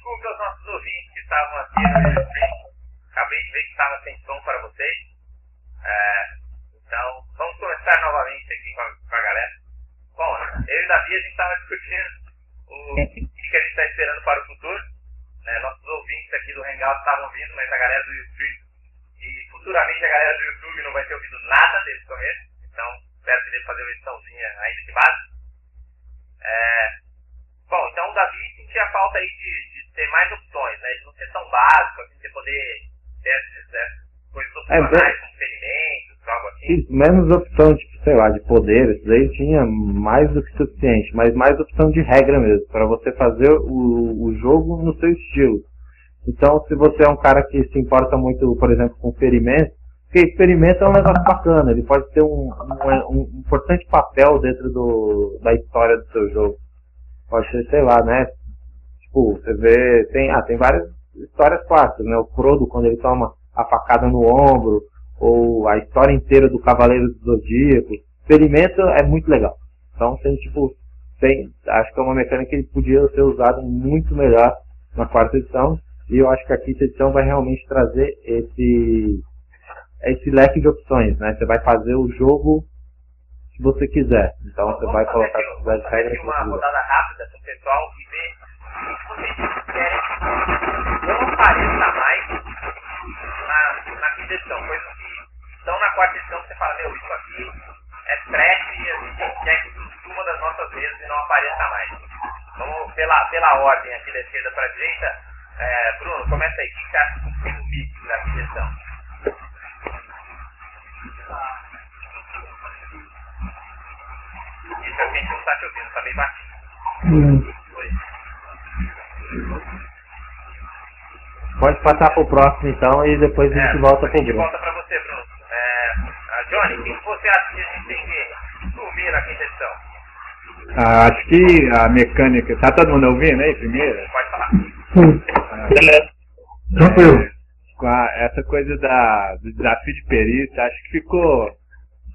desculpe aos nossos ouvintes que estavam aqui stream. Acabei de ver que estava sem som para vocês. É, então, vamos começar novamente aqui com a, com a galera. Bom, eu e Davi, a gente estava discutindo o que a gente está esperando para o futuro. Né? Nossos ouvintes aqui do Hangout estavam vindo, mas a galera do YouTube e futuramente a galera do YouTube não vai ter ouvido nada desde o começo. Então, espero que dê fazer uma ediçãozinha ainda de base. É, bom, então o Davi sentia falta aí de ter mais opções, né? De não ser tão básico, assim, você poder ter essas, essas coisas opcionais, É, como ferimentos, algo assim. Menos opção, tipo, sei lá, de poder, isso daí tinha mais do que suficiente, mas mais opção de regra mesmo, para você fazer o, o jogo no seu estilo. Então, se você é um cara que se importa muito, por exemplo, com ferimento, porque experimento é um negócio bacana, ele pode ter um, um, um importante papel dentro do, da história do seu jogo. Pode ser, sei lá, né? Tipo, você vê, tem, ah, tem várias histórias clássicas, né? O Frodo, quando ele toma a facada no ombro, ou a história inteira do Cavaleiro do Zodíaco. Experimento é muito legal. Então tem tipo, tem, acho que é uma mecânica que podia ser usada muito melhor na quarta edição. E eu acho que a quinta edição vai realmente trazer esse, esse leque de opções, né? Você vai fazer o jogo que você quiser. Então você vai colocar aqui, as regras uma rodada rápida com o pessoal que vocês querem que não apareça mais na, na quinta edição. Coisas que estão na quarta edição que você fala, meu, isso aqui é trash e a gente quer que suma das nossas mesas e não apareça mais. Vamos pela, pela ordem aqui da esquerda para a direita. É, Bruno, começa aí. O que você acha do filme mix da edição? Isso a gente não está te ouvindo, tá bem baixinho. Oi. Pode passar pro próximo então e depois a gente É, volta a pro gente Bruno. volta pra você, Bruno. É, a Johnny, o que você acha que a gente tem que sumir na quinta edição? Ah, acho que a mecânica. Tá todo mundo ouvindo aí primeiro? Pode falar. Tranquilo. Com a- essa coisa da, do desafio de perícia, acho que ficou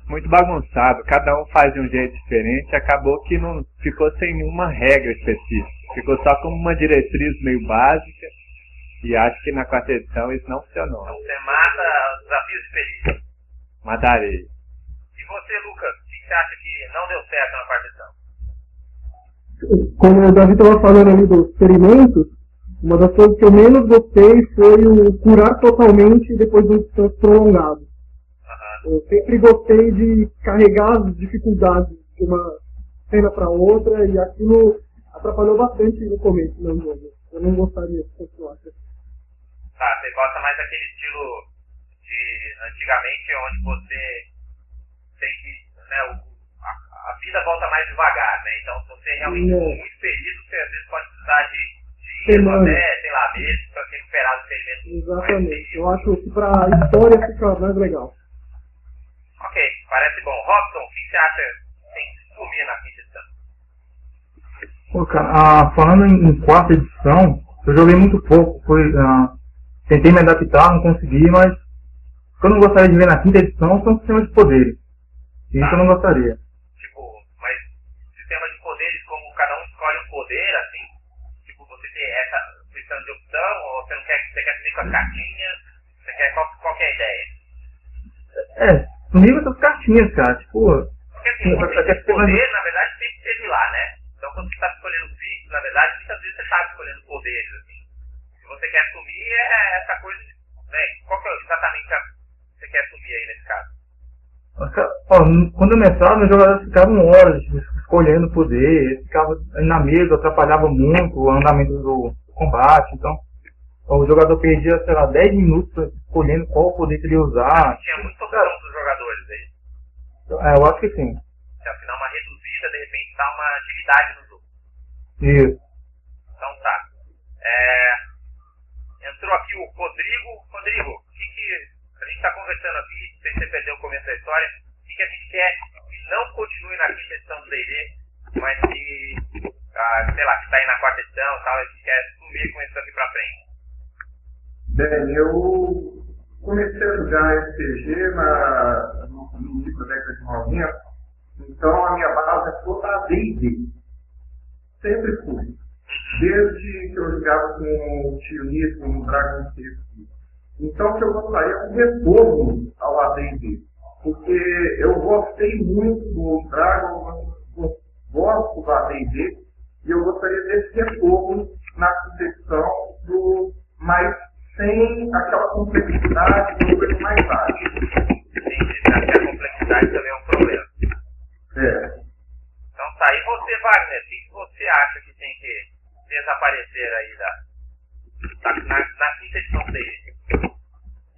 muito bagunçado. Cada um faz de um jeito diferente. Acabou que não ficou sem nenhuma regra específica. Ficou só como uma diretriz meio básica. E acho que na quarta edição isso não funcionou. Então você mata os desafios de perícia. Matarei. E você, Lucas, o que você acha que não deu certo na quarta edição? como o Davi estava falando ali dos experimentos, uma das coisas que eu menos gostei foi o curar totalmente depois de um descanso prolongado. Aham. Eu sempre gostei de carregar as dificuldades de uma cena para outra e aquilo atrapalhou bastante no começo do meu jogo. Eu não gostaria de continuar. assim. Tá, você gosta mais daquele estilo de antigamente, onde você tem que. Né, o, a, a vida volta mais devagar, né? Então, se você realmente É. for muito ferido, você às vezes pode precisar de Semanas. até, sei lá, meses para se recuperar do ferimento. Exatamente. Eu acho que para a história fica mais legal. Ok, parece bom. Robson, o que você acha que tem que sumir na edição? Pô, cara, ah, falando em, em quarta edição, eu joguei muito pouco. Foi, ah, tentei me adaptar, não consegui, mas o que eu não gostaria de ver na quinta edição são sistemas de poderes. Isso eu não gostaria. Tipo, mas sistema de poderes, como cada um escolhe um poder, assim? Tipo, você tem essa questão de opção, ou você não quer, você quer subir com as cartinhas? Você quer qual, qual que é a ideia? É, comigo essas cartinhas, cara. Tipo, Porque assim, Sim, o de poder, na verdade, sempre esteve lá, né? Quando você está escolhendo feats, na verdade, muitas vezes você está escolhendo poderes, assim. Se você quer assumir, é essa coisa, de, né? Qual que é exatamente a que você quer assumir aí nesse caso? quando eu mestrava, meus jogadores ficavam horas escolhendo poder, ficavam na mesa, atrapalhava muito o andamento do combate. Então, o jogador perdia, sei lá, 10 minutos escolhendo qual poder que ele ia usar. Tinha muita opção dos jogadores aí. É, eu acho que sim. Se afinal uma reduzida, de repente dá uma agilidade no. Isso. Então tá. É, entrou aqui o Rodrigo. Rodrigo, o que, que a gente está conversando aqui, não sei se você perdeu o começo da história, o que, que a gente quer que não continue na quinta edição do D&D, mas que, ah, sei lá, que está aí na quarta edição e tal, a gente quer sumir com isso daqui pra frente. Bem, eu comecei a jogar RPG na, no início da década de 90, então a minha base é toda a D&D. Sempre fui. desde que eu jogava com o Tio Nito no Dragon Quest. Então, que eu gostaria é um retorno ao AD&D, porque eu gostei muito do Dragon, gosto do AD&D, e eu gostaria desse retorno na concepção do mais sem aquela complexidade do coisa mais fácil. Entendi, a complexidade também é um problema. É. Então tá, e você, Wagner, o que você acha que tem que desaparecer aí da, da na, na edição dele?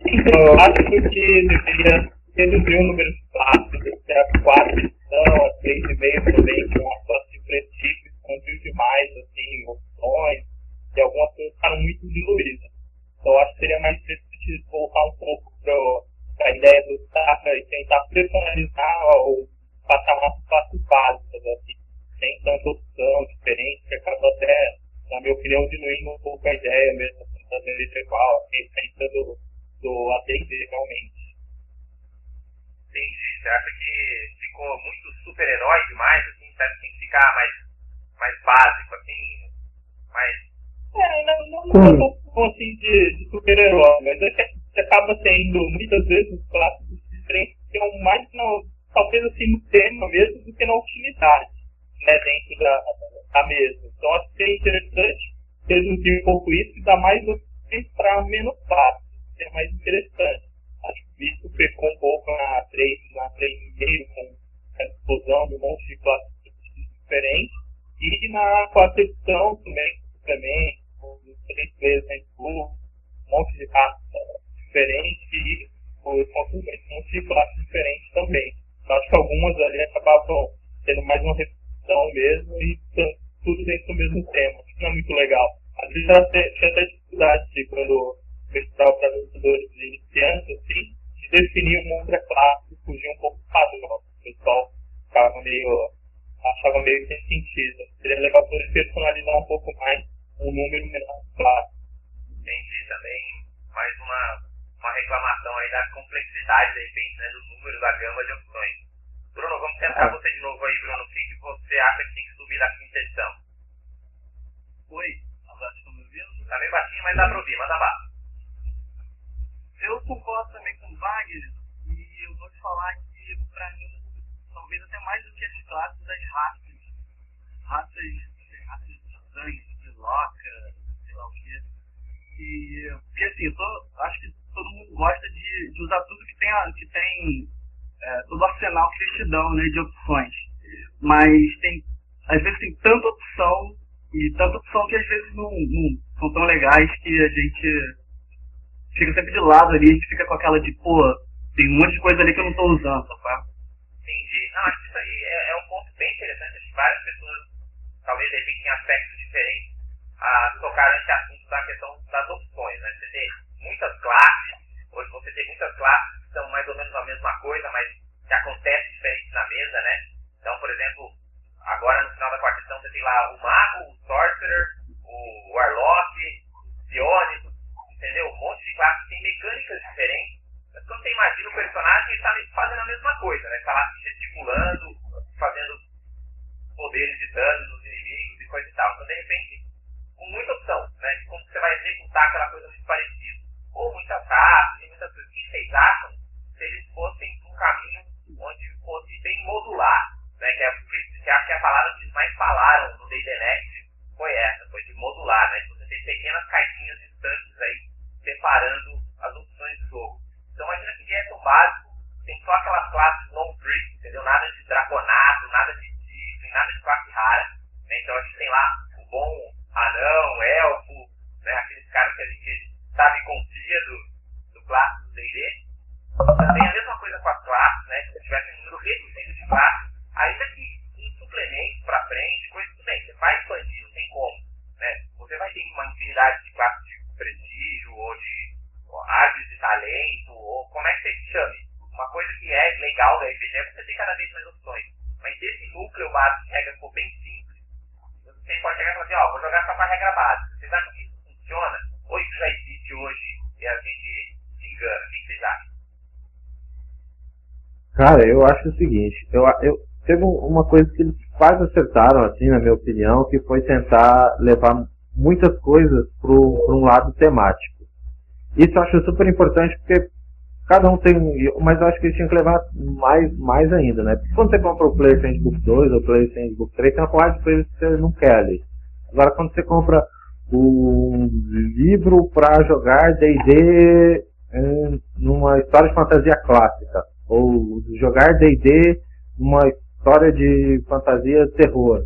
Então, eu acho que deveria reduzir o número de classes, que a quarta edição, a três e meio também, com uma classe de prestígio, expandiu demais, assim, opções, e algumas coisas ficaram muito diluídas. Então, acho que seria mais interessante voltar um pouco para a ideia do Safra e tentar personalizar ou passar umas classes básicas, assim, sem tanta opção diferente, que acaba até, na minha opinião, diluindo um pouco a ideia mesmo, fazendo isso igual, a essência do, do AD&D realmente. Entendi. Você acha que ficou muito super-herói demais, assim? Que tem que ficar mais, mais básico, assim? Mais... É, não, não, não é tão assim de, de super-herói, mas é que acaba tendo muitas vezes classes diferentes que são mais talvez assim no tema mesmo do que na utilidade, né, dentro da, da mesa. Então acho que é interessante reduzir um pouco isso e dar mais opções para menos classes, ser mais interessante. Acho que isso pecou um pouco na 3, na 3,5 com a explosão de um monte de classes diferentes. E na quarta edição também, também, com três vezes em um monte de classes diferentes e consequentes um monte de classes diferentes também. Eu acho que algumas ali acabavam tendo mais uma mesmo e tudo dentro do mesmo tema. Isso não é muito legal. Às vezes eu tinha até dificuldade de quando eu estava para vencedores iniciantes, assim, de definir uma outra classe e fugir um pouco do padrão. O pessoal ficava meio, achava meio sem sentido. Seria legal poder personalizar um pouco mais um número menor de classes. Entendi. Também mais uma, uma reclamação aí da complexidade, de repente, né, do número, da gama de opções. Bruno, vamos tentar você de novo aí, Bruno. O que, que você acha que tem que subir da quinta edição? Oi, agora estão me ouvindo? Tá meio baixinho, mas dá pra ouvir, manda lá. Eu concordo também com o Wagner e eu vou te falar que, pra mim, talvez até mais do que as classes, as raças, raças, raças estranhas, de loca, sei lá o que. E, porque assim, eu tô, acho que todo mundo gosta de, de usar tudo que tem, que tem é, todo o arsenal que eles te dão, né, de opções. Mas tem, às vezes tem tanta opção e tanta opção que às vezes não, não são tão legais que a gente fica sempre de lado ali, a gente fica com aquela de, pô, tem um monte de coisa ali que eu não tô usando, tá? Entendi. Não, acho que isso aí é, é um ponto bem interessante. Acho que várias pessoas, talvez de repente em aspectos diferentes, a tocar nesse assunto da questão das opções. Né? Você tem muitas classes, hoje você tem muitas classes são mais ou menos a mesma coisa, mas que acontece diferente na mesa, né? Então, por exemplo, agora no final da quarta edição você tem lá o Mago, o Sorcerer, o Warlock, o Psionico, entendeu? Um monte de classes que tem mecânicas diferentes. Mas quando você imagina o personagem, ele está fazendo a mesma coisa, né? Está lá gesticulando, fazendo poderes de dano nos inimigos e coisa e tal. Então, de repente, com muita opção, né? De como você vai executar aquela coisa muito parecida. Ou muitas raças muitas coisas. O que vocês acham se eles fossem um caminho onde fosse bem modular? Né? Que, é, que acho que a palavra que eles mais falaram no D&D Next foi essa, foi de modular, né? Você ter pequenas caixinhas distantes aí, separando as opções do jogo. Então imagina que um básico, tem só aquelas classes long trick, entendeu? Nada de draconato, nada de tigre, nada de classe rara. Né? Então a gente tem lá o bom anão, elfo, né? aqueles caras que a gente sabe e confia do, do clássico do D&D. Também a mesma coisa com as classes, né? Se tivesse um número reduzido de classes, ainda que um suplemento para frente, coisa tudo bem, você vai expandir, não tem como. Né? Você vai ter uma infinidade de classes de prestígio, ou de árvores de talento, ou como é que você chame. Uma coisa que é legal da RPG é você ter cada vez mais opções. Mas se esse núcleo básico de regra for bem simples, você pode chegar e falar assim, ó, vou jogar só com a regra básica. Vocês acham que isso funciona? Ou isso já existe hoje e a gente se engana? O que vocês acham? Cara, eu acho o seguinte, eu, eu teve uma coisa que eles quase acertaram, assim, na minha opinião, que foi tentar levar muitas coisas para um lado temático. Isso eu acho super importante porque cada um tem, mas eu acho que eles tinham que levar mais, mais ainda, né? Porque quando você compra o Player Handbook 2 ou o Player Handbook 3, tem uma porrada de coisas que você não quer ali. Agora quando você compra um livro para jogar D&D numa história de fantasia clássica, ou jogar D&D numa história de fantasia terror.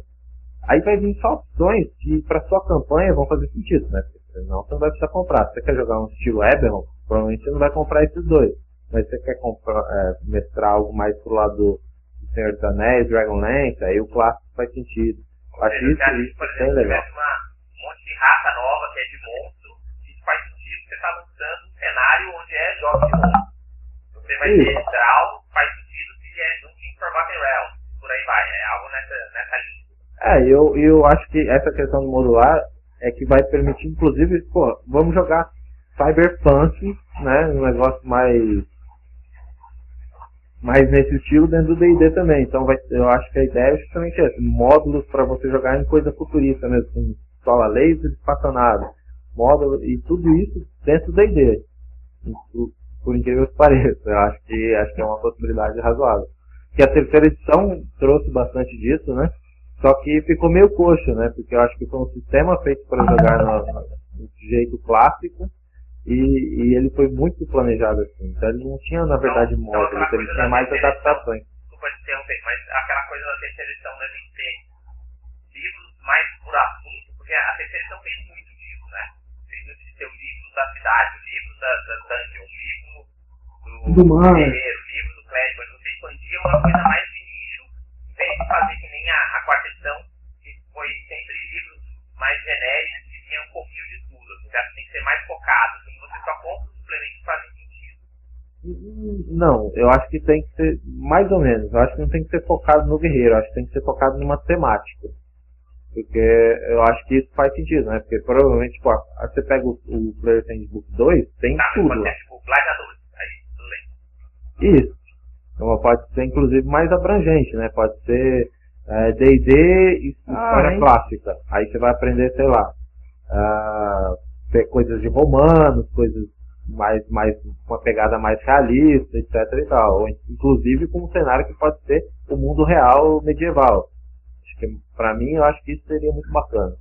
Aí vai vir só opções que para sua campanha vão fazer sentido, né? Senão você não vai precisar comprar. Se você quer jogar um estilo Eberron, provavelmente você não vai comprar esses dois. Mas se você quer comprar, é, mestrar algo mais pro lado do Senhor dos Anéis, Dragonlance, aí o clássico faz sentido. Eu acho isso, isso, por exemplo, bem legal. uma um monte de raça nova que é de monstro, isso faz sentido porque você está lançando um cenário onde é jogos de monstro. Você vai ter Draw, faz sentido se é Dungeon Forgotten Realms, por aí vai, é algo nessa, nessa linha. É, eu, eu acho que essa questão do modular é que vai permitir, inclusive, pô, vamos jogar cyberpunk, né, um negócio mais mais nesse estilo dentro do D&D também. Então vai, eu acho que a ideia é justamente essa, módulos para você jogar em coisa futurista mesmo, com sola laser espaçonado, módulo e tudo isso dentro do D&D. Por incrível que pareça, eu acho que acho que é uma possibilidade razoável. Que a terceira edição trouxe bastante disso, né? Só que ficou meio coxo, né? Porque eu acho que foi um sistema feito para jogar no, no jeito clássico e, e, ele foi muito planejado assim. Então ele não tinha, na verdade, então, módulos, ele tinha mais adaptações. Desculpa interromper, mas aquela coisa da terceira edição devem ter livros mais por assunto, porque a terceira edição fez muito disso, né? Muito de ter o livro da cidade, o livro da, da dungeon, o livro do, do mar. guerreiro, o livro do clérigo, mas você expandia uma coisa mais de nicho, em vez de fazer que nem a, a quarta edição, que foi sempre livros mais genéricos, que tinham um pouquinho de tudo. Assim, tem que ser mais focado, assim, você só compra os suplementos que fazem sentido. Não, eu acho que tem que ser mais ou menos. Eu acho que não tem que ser focado no guerreiro, eu acho que tem que ser focado numa temática. Porque eu acho que isso faz sentido, né? Porque provavelmente, tipo, você pega o, o Player Handbook 2, tem tá, tudo. Ser, tipo. Isso. Então pode ser inclusive mais abrangente, né? Pode ser D&D é, e história ah, clássica. Aí você vai aprender, sei lá, uh, coisas de romanos, coisas mais, mais, uma pegada mais realista, etc e tal. Ou, inclusive com um cenário que pode ser o mundo real medieval. Acho que, pra mim, eu acho que isso seria muito bacana.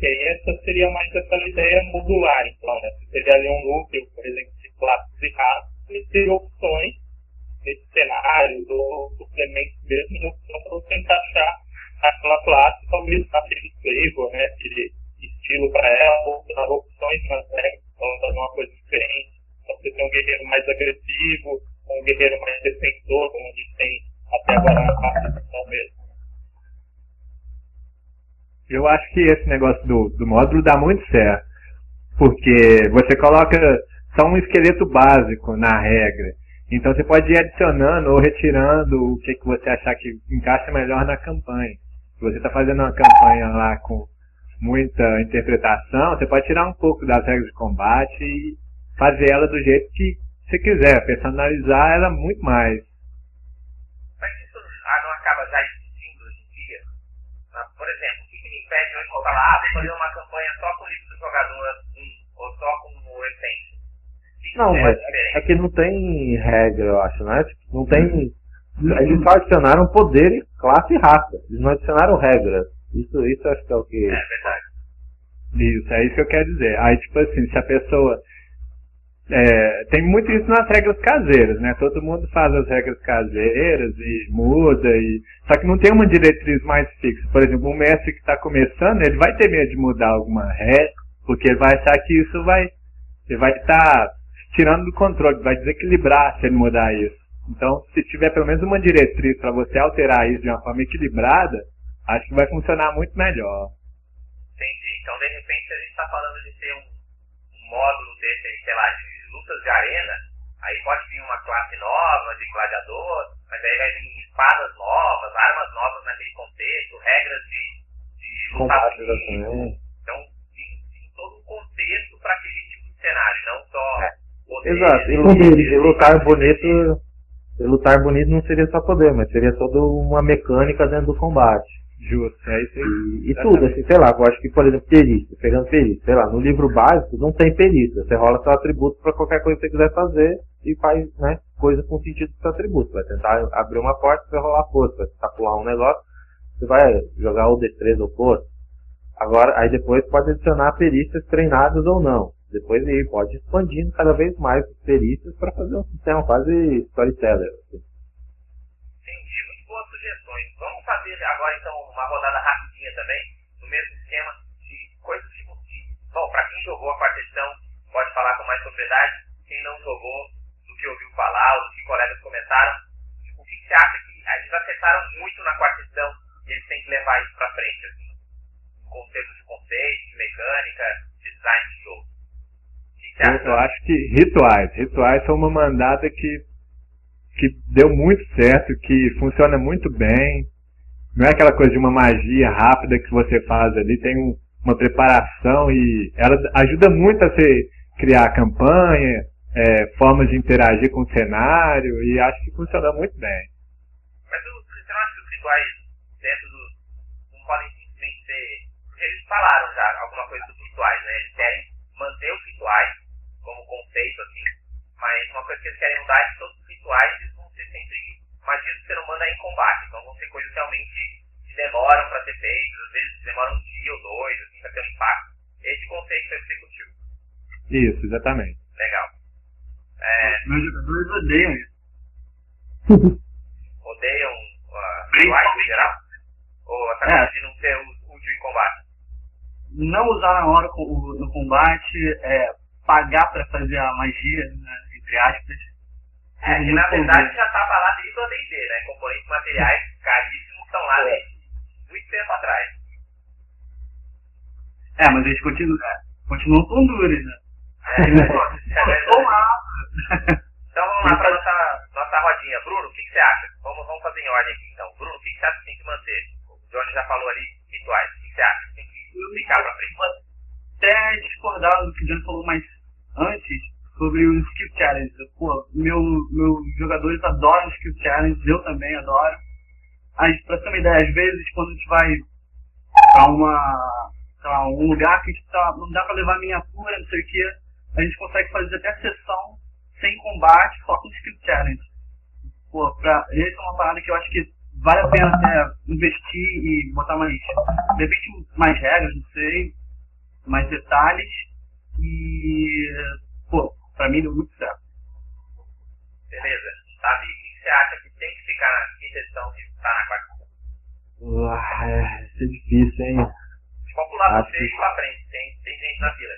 E essa seria mais essa ideia modular, então, né? Você teria ali um núcleo, por exemplo, de classes e raças, ter opções nesse cenário, ou suplementos mesmo, opção para você encaixar aquela classe, talvez naquele flavor, né? Aquele estilo para ela, ou dar opções nas regras, então fazer uma coisa diferente. Então, você tem um guerreiro mais agressivo, um guerreiro mais defensor, como a gente tem até agora na do mesmo. Eu acho que esse negócio do, do módulo dá muito certo. Porque você coloca só um esqueleto básico na regra. Então você pode ir adicionando ou retirando o que, que você achar que encaixa melhor na campanha. Se você está fazendo uma campanha lá com muita interpretação, você pode tirar um pouco das regras de combate e fazer ela do jeito que você quiser, personalizar ela muito mais. Mas isso não acaba já existindo hoje em dia? Por exemplo, o que, que me impede hoje de falar, ah, vou fazer uma campanha só com o livro do jogador 1 ou só com o Essential? Não, é mas aqui é não tem regra, eu acho, né? Não tem. Eles só adicionaram poder, classe e raça. Eles não adicionaram regras. Isso, isso acho que é o que. É verdade. Isso, é isso que eu quero dizer. Aí, tipo assim, se a pessoa. É, tem muito isso nas regras caseiras, né? Todo mundo faz as regras caseiras e muda, e só que não tem uma diretriz mais fixa. Por exemplo, um mestre que está começando, ele vai ter medo de mudar alguma regra, porque ele vai achar que isso vai, ele vai estar tá tirando do controle, vai desequilibrar se ele mudar isso. Então, se tiver pelo menos uma diretriz para você alterar isso de uma forma equilibrada, acho que vai funcionar muito melhor. Entendi. Então, de repente, a gente está falando de ter um, um módulo desse, sei lá, de lutas de arena, aí pode vir uma classe nova de gladiador, mas aí vai vir espadas novas, armas novas naquele contexto, regras de, de luta Então, tem, tem todo um contexto para aquele tipo de cenário, não só... É. Exato, e, e, e lutar bonito lutar bonito não seria só poder, mas seria toda uma mecânica dentro do combate. Justo, é isso aí. E, e tudo, assim, sei lá, eu acho que, por exemplo, perícia, pegando perícia, sei lá, no livro básico não tem perícia, você rola seu atributo para qualquer coisa que você quiser fazer e faz, né, coisa com sentido do seu atributo. Vai tentar abrir uma porta, você vai rolar força, vai tentar pular um negócio, você vai jogar o destreza ou força. Agora, aí depois pode adicionar perícias treinadas ou não. Depois aí pode expandindo cada vez mais as perícias para fazer um sistema quase storyteller. Assim. Entendi, muito boas sugestões. Vamos fazer agora então uma rodada rapidinha também, no mesmo esquema de coisas tipo. Bom, para quem jogou a quarta edição, pode falar com mais propriedade. Quem não jogou, do que ouviu falar, ou do que colegas comentaram, o que você acha que eles acertaram muito na quarta edição e eles têm que levar isso para frente, assim, em termos de conceito, de mecânica, de design de jogo? O que você Eu, acha? eu acho que rituais. Rituais são uma mandada que, que deu muito certo, que funciona muito bem. Não é aquela coisa de uma magia rápida que você faz ali, tem um- uma preparação e ela ajuda muito a você criar campanha, é, formas de interagir com o cenário e acho que funciona muito bem. Mas você não acha que os rituais dentro dos. não podem simplesmente ser. Porque eles falaram já alguma coisa dos rituais, né? Eles querem manter os rituais como conceito, assim, mas uma coisa que eles querem mudar é que todos os rituais eles vão ser sempre magias que você não manda em combate. Então vão ser coisas realmente que demoram para ser feitas, às vezes demoram um dia ou dois, assim, para ter um impacto. Esse conceito é executivo. Isso, exatamente. Legal. É, Meus jogadores odeiam isso. odeiam uh, rituais em geral? Ou essa É. de não ser útil em combate? Não usar na hora no combate, é, pagar pra fazer a magia, né, entre aspas. É, que na verdade já estava lá desde o AD&D, né? Componentes materiais caríssimos estão lá desde muito tempo atrás. É, mas eles continuam, é, continuam com duros, né? É, Eles é estão lá. Então vamos lá para nossa, nossa rodinha. Bruno, o que, que você acha? Vamos, vamos fazer em ordem aqui então. Bruno, o que, que você acha que tem que manter? O Johnny já falou ali, rituais. O que, que você acha que tem que ficar pra frente? até discordar do que o John falou mais antes sobre os skill challenges. Pô, meu, meus jogadores adoram skill challenges, eu também adoro. Mas, pra ter uma ideia, às vezes quando a gente vai pra uma, sei um lugar que tá, não dá pra levar miniatura, não sei o que, a gente consegue fazer até sessão sem combate, só com skill challenge. Pô, pra, essa é uma parada que eu acho que vale a pena até investir e botar mais, de repente, mais regras, não sei, mais detalhes e, pô, pra mim deu muito certo. Beleza. Davi, o que, você acha que tem que ficar na quinta edição e na quarta? Ah, é, isso é difícil, hein? Vamos pular Acho você que- pra frente. Tem, tem gente na fila.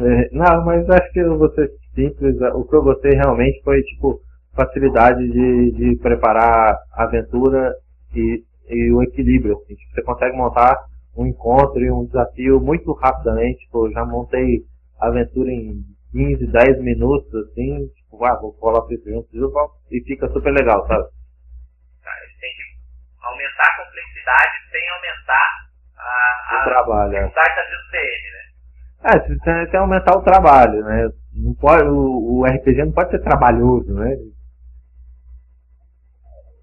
É, não, mas acho que eu vou ser simples. O que eu gostei realmente foi, tipo, facilidade de, de preparar a aventura e, e o equilíbrio. Assim. Tipo, você consegue montar um encontro e um desafio muito rapidamente. Tipo, eu já montei aventura em 15, 10 minutos, assim. Tipo, ah, vou isso junto eu volto, e fica super legal, sabe? Tá? Eles têm que aumentar a complexidade sem aumentar a, O a trabalho, é. dificuldade da né? É, você tem que aumentar o trabalho, né? Não pode, o, o RPG não pode ser trabalhoso, né?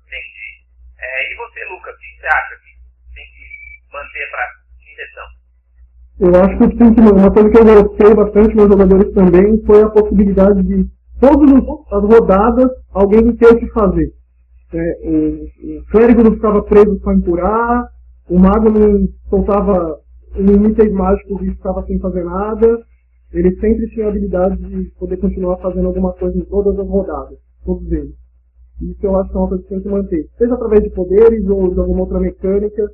Entendi. É, e você, Lucas, o que você acha que tem que manter pra? Eu acho que tem que uma coisa que eu gostei bastante meus jogadores também foi a possibilidade de todas as rodadas alguém ter o que fazer. É, o, o clérigo não ficava preso só em curar, o mago não soltava um itens mágicos e ficava sem fazer nada. Ele sempre tinha a habilidade de poder continuar fazendo alguma coisa em todas as rodadas, todos eles. Isso eu acho que é uma coisa que tem que manter. Seja através de poderes ou de alguma outra mecânica,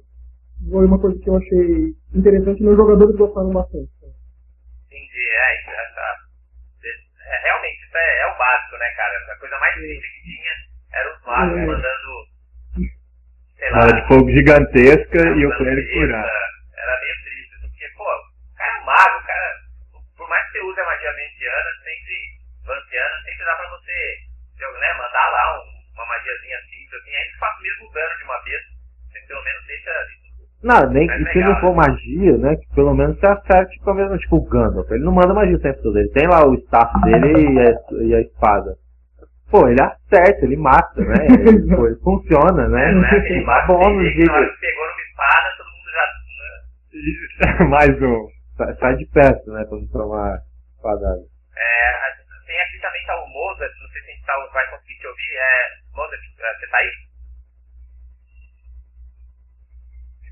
foi uma coisa que eu achei interessante e meus jogadores gostaram bastante. Entendi, é, isso, essa, é, realmente, isso é, é o básico, né, cara? A coisa mais simples que tinha era os magos É. mandando, sei lá, de fogo gigantesca e o clérigo curar. Era meio triste, assim, porque, pô, o cara é um mago, o cara, por mais que você use a magia venciana, sempre, vanciana, sempre dá pra você, né, mandar lá um, uma magiazinha simples, assim, aí faz o mesmo dano de uma vez, você pelo menos deixa Não, nem que se não for né? magia, né? Que pelo menos você acerte com a mesma, tipo o Gandalf. Ele não manda magia o tempo todo. Ele tem lá o staff dele e a, e a espada. pô, ele acerta, ele mata, né? Ele, pô, ele funciona, né? É bônus que de. na hora que pegou numa espada, todo mundo já. né? Mais um. Sai, sai de perto, né? Pra não tomar espadada. É, tem aqui também tá o Mozart, não sei se a gente tá, vai conseguir te ouvir. É, Mozart, é, você tá aí?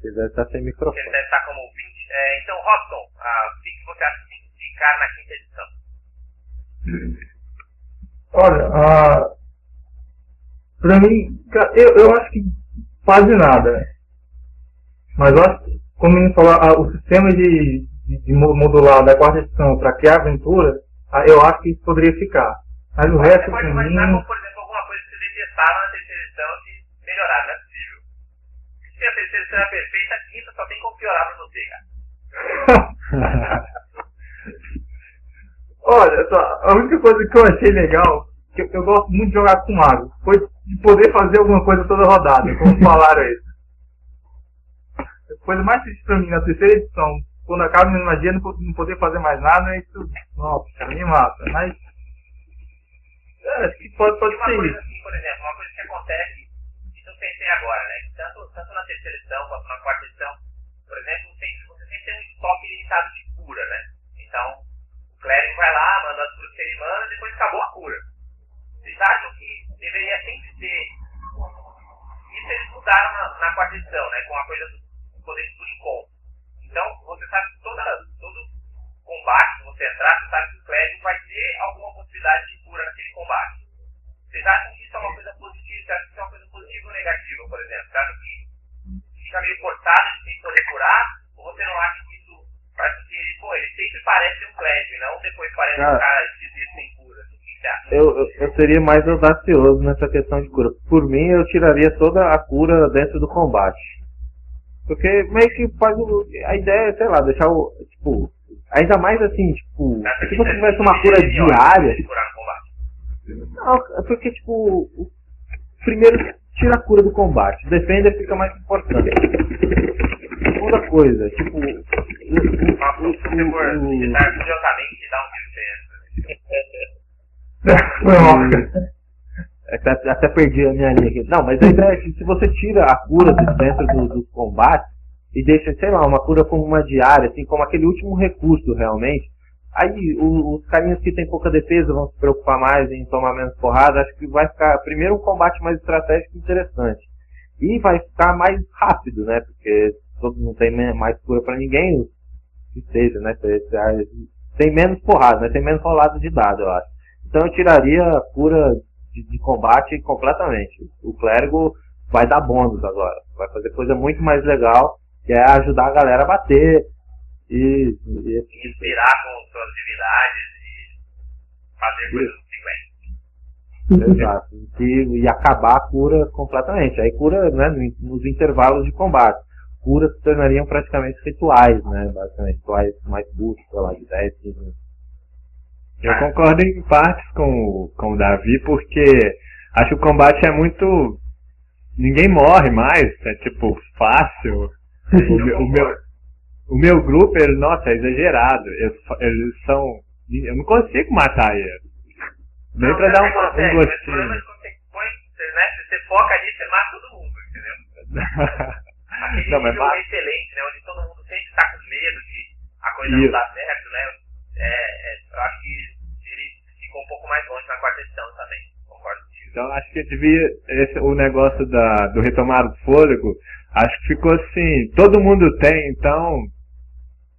Ele deve estar sem Ele microfone. deve estar como ouvinte. É, então, Robson, ah, o que que você acha que tem que ficar na quinta edição? Olha, ah, pra mim, eu, eu acho que quase nada. Mas eu acho que, como menino falou, ah, o sistema de, de, de mo- modular da quarta edição para criar aventura, ah, eu acho que isso poderia ficar. Mas o resto, Você pode imaginar mim, como, por exemplo, alguma coisa que você detestava na terceira edição de melhorar, é possível. Se a terceira é perfeita, a quinta só tem como piorar pra você, cara. Olha, só, a única coisa que eu achei legal, que eu, eu gosto muito de jogar com mago, foi de poder fazer alguma coisa toda rodada, como falaram aí. A coisa mais triste pra mim na terceira edição, quando acaba minha magia, não, não poder fazer mais nada, isso, nossa, me mata. Mas, é, acho que pode, pode ser isso. assim, por exemplo, uma coisa que acontece, pensei agora, né? Tanto, tanto na terceira edição quanto na quarta edição, por exemplo, sempre, você sempre tem um estoque limitado de cura, né? Então, o clérigo vai lá, manda as curas que manda, depois acabou a cura. Vocês acham que deveria sempre ter. Isso eles mudaram na, na quarta edição, né? Com a coisa do poder do encontro. Então, você sabe que toda, todo combate que você entrar, você sabe que o clérigo vai ter alguma possibilidade de cura naquele combate. Vocês acham que isso é uma coisa positiva? Vocês acham que isso é uma coisa positiva ou negativa, por exemplo? Vocês acham que fica meio cortado de sem poder curar? Ou você não acha que isso faz com que ele, pô, ele sempre parece um clérigo, e não depois parece Cara. um cara esquisito sem cura? O que você acha? Eu, eu, eu seria mais audacioso nessa questão de cura. Por mim, eu tiraria toda a cura dentro do combate. Porque meio que faz o. A ideia é, sei lá, deixar o. Tipo. Ainda mais assim, tipo. Se você tivesse uma cura diária. Não, porque, tipo. o- Primeiro, tira a cura do combate. Defender fica mais importante. Segunda coisa, tipo. o- o- Nossa, se você for o- o- Até, até perdi a minha linha aqui. Não, mas a ideia é que se você tira a cura de dentro do, do combate e deixa, sei lá, uma cura como uma diária, assim, como aquele último recurso realmente, aí o- os carinhas que têm pouca defesa vão se preocupar mais em tomar menos porrada. Acho que vai ficar, primeiro, um combate mais estratégico e interessante. E vai ficar mais rápido, né? Porque todo não tem mais cura pra ninguém, que seja, né? Tem- Tem menos porrada, né? Tem menos rolada de dado, eu acho. Então eu tiraria a cura de, de combate completamente. O clérigo vai dar bônus agora. Vai fazer coisa muito mais legal, que é ajudar a galera a bater. E, e assim, Inspirar com suas divindades e fazer coisas diferentes. Exato. E, e acabar a cura completamente. Aí cura né, no- nos intervalos de combate. Curas se tornariam praticamente rituais, né? Basicamente, rituais mais curtos, sei lá, de 10, 15 minutos. Eu concordo em partes com, o- com o Davi, porque acho que o combate é muito. Ninguém morre mais, é tipo fácil. O meu, o meu, o meu grupo, ele, nossa, é exagerado. Eles, eles são. Eu não consigo matar eles. Nem Não, pra dar uma, consegue, um mas o problema é gostinho. você põe, você, né, se você foca ali, você mata todo mundo, entendeu? Aquele não, mas ma- excelente, né? Onde todo mundo sempre está com medo de a coisa Isso. não dar certo, né? É, é, eu acho que ele ficou um pouco mais longe na quarta edição também. Concordo contigo. Então acho que devia. Esse, o negócio da, do retomar do fôlego, acho que ficou assim, todo mundo tem, então.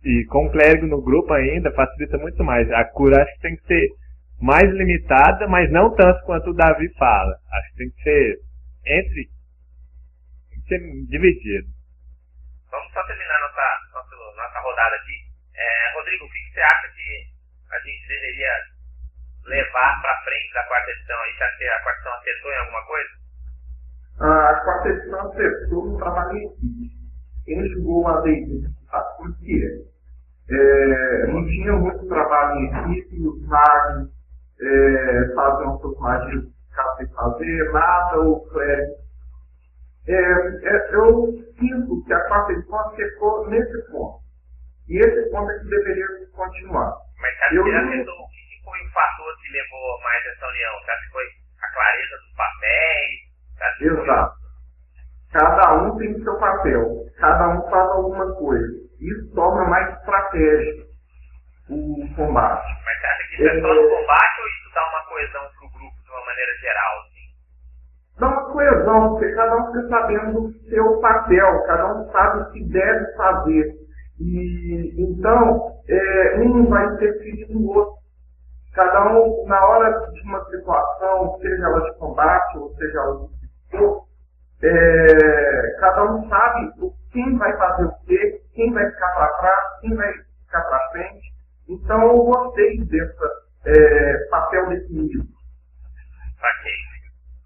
E com o clérigo no grupo ainda, facilita muito mais. A cura acho que tem que ser mais limitada, mas não tanto quanto o Davi fala. Acho que tem que ser entre. Tem que ser dividido. Vamos só terminar nossa, nossa, nossa rodada aqui. É, Rodrigo, o que você acha que a gente deveria levar pra frente da quarta edição aí? Você acha que a quarta edição acertou em alguma coisa? A quarta edição acertou no trabalho em equipe. Quem jogou a sabe por quê. É, não tinha muito trabalho em equipe, os magos é, faziam suas magias ficar sem fazer nada, o clérigo. É, é, eu sinto que a quarta edição acertou nesse ponto. E esse ponto é que deveria continuar. Mas acha Eu O foi o fator que levou mais essa união? Você acha que foi a clareza dos papéis. Exato. Cada um tem o seu papel, cada um faz alguma coisa. Isso torna mais estratégico o combate. Mas você acha que isso é só no combate ou isso dá uma coesão pro grupo de uma maneira geral? Assim? Dá uma coesão, porque cada um fica sabendo do seu papel, cada um sabe o que deve fazer. E então, é, um vai interferir no outro. Cada um, na hora de uma situação, seja ela de combate ou seja ela de for, é, cada um sabe o- quem vai fazer o quê, quem vai ficar para trás, quem vai ficar para frente. Então eu gostei desse é, papel definido. Saquei.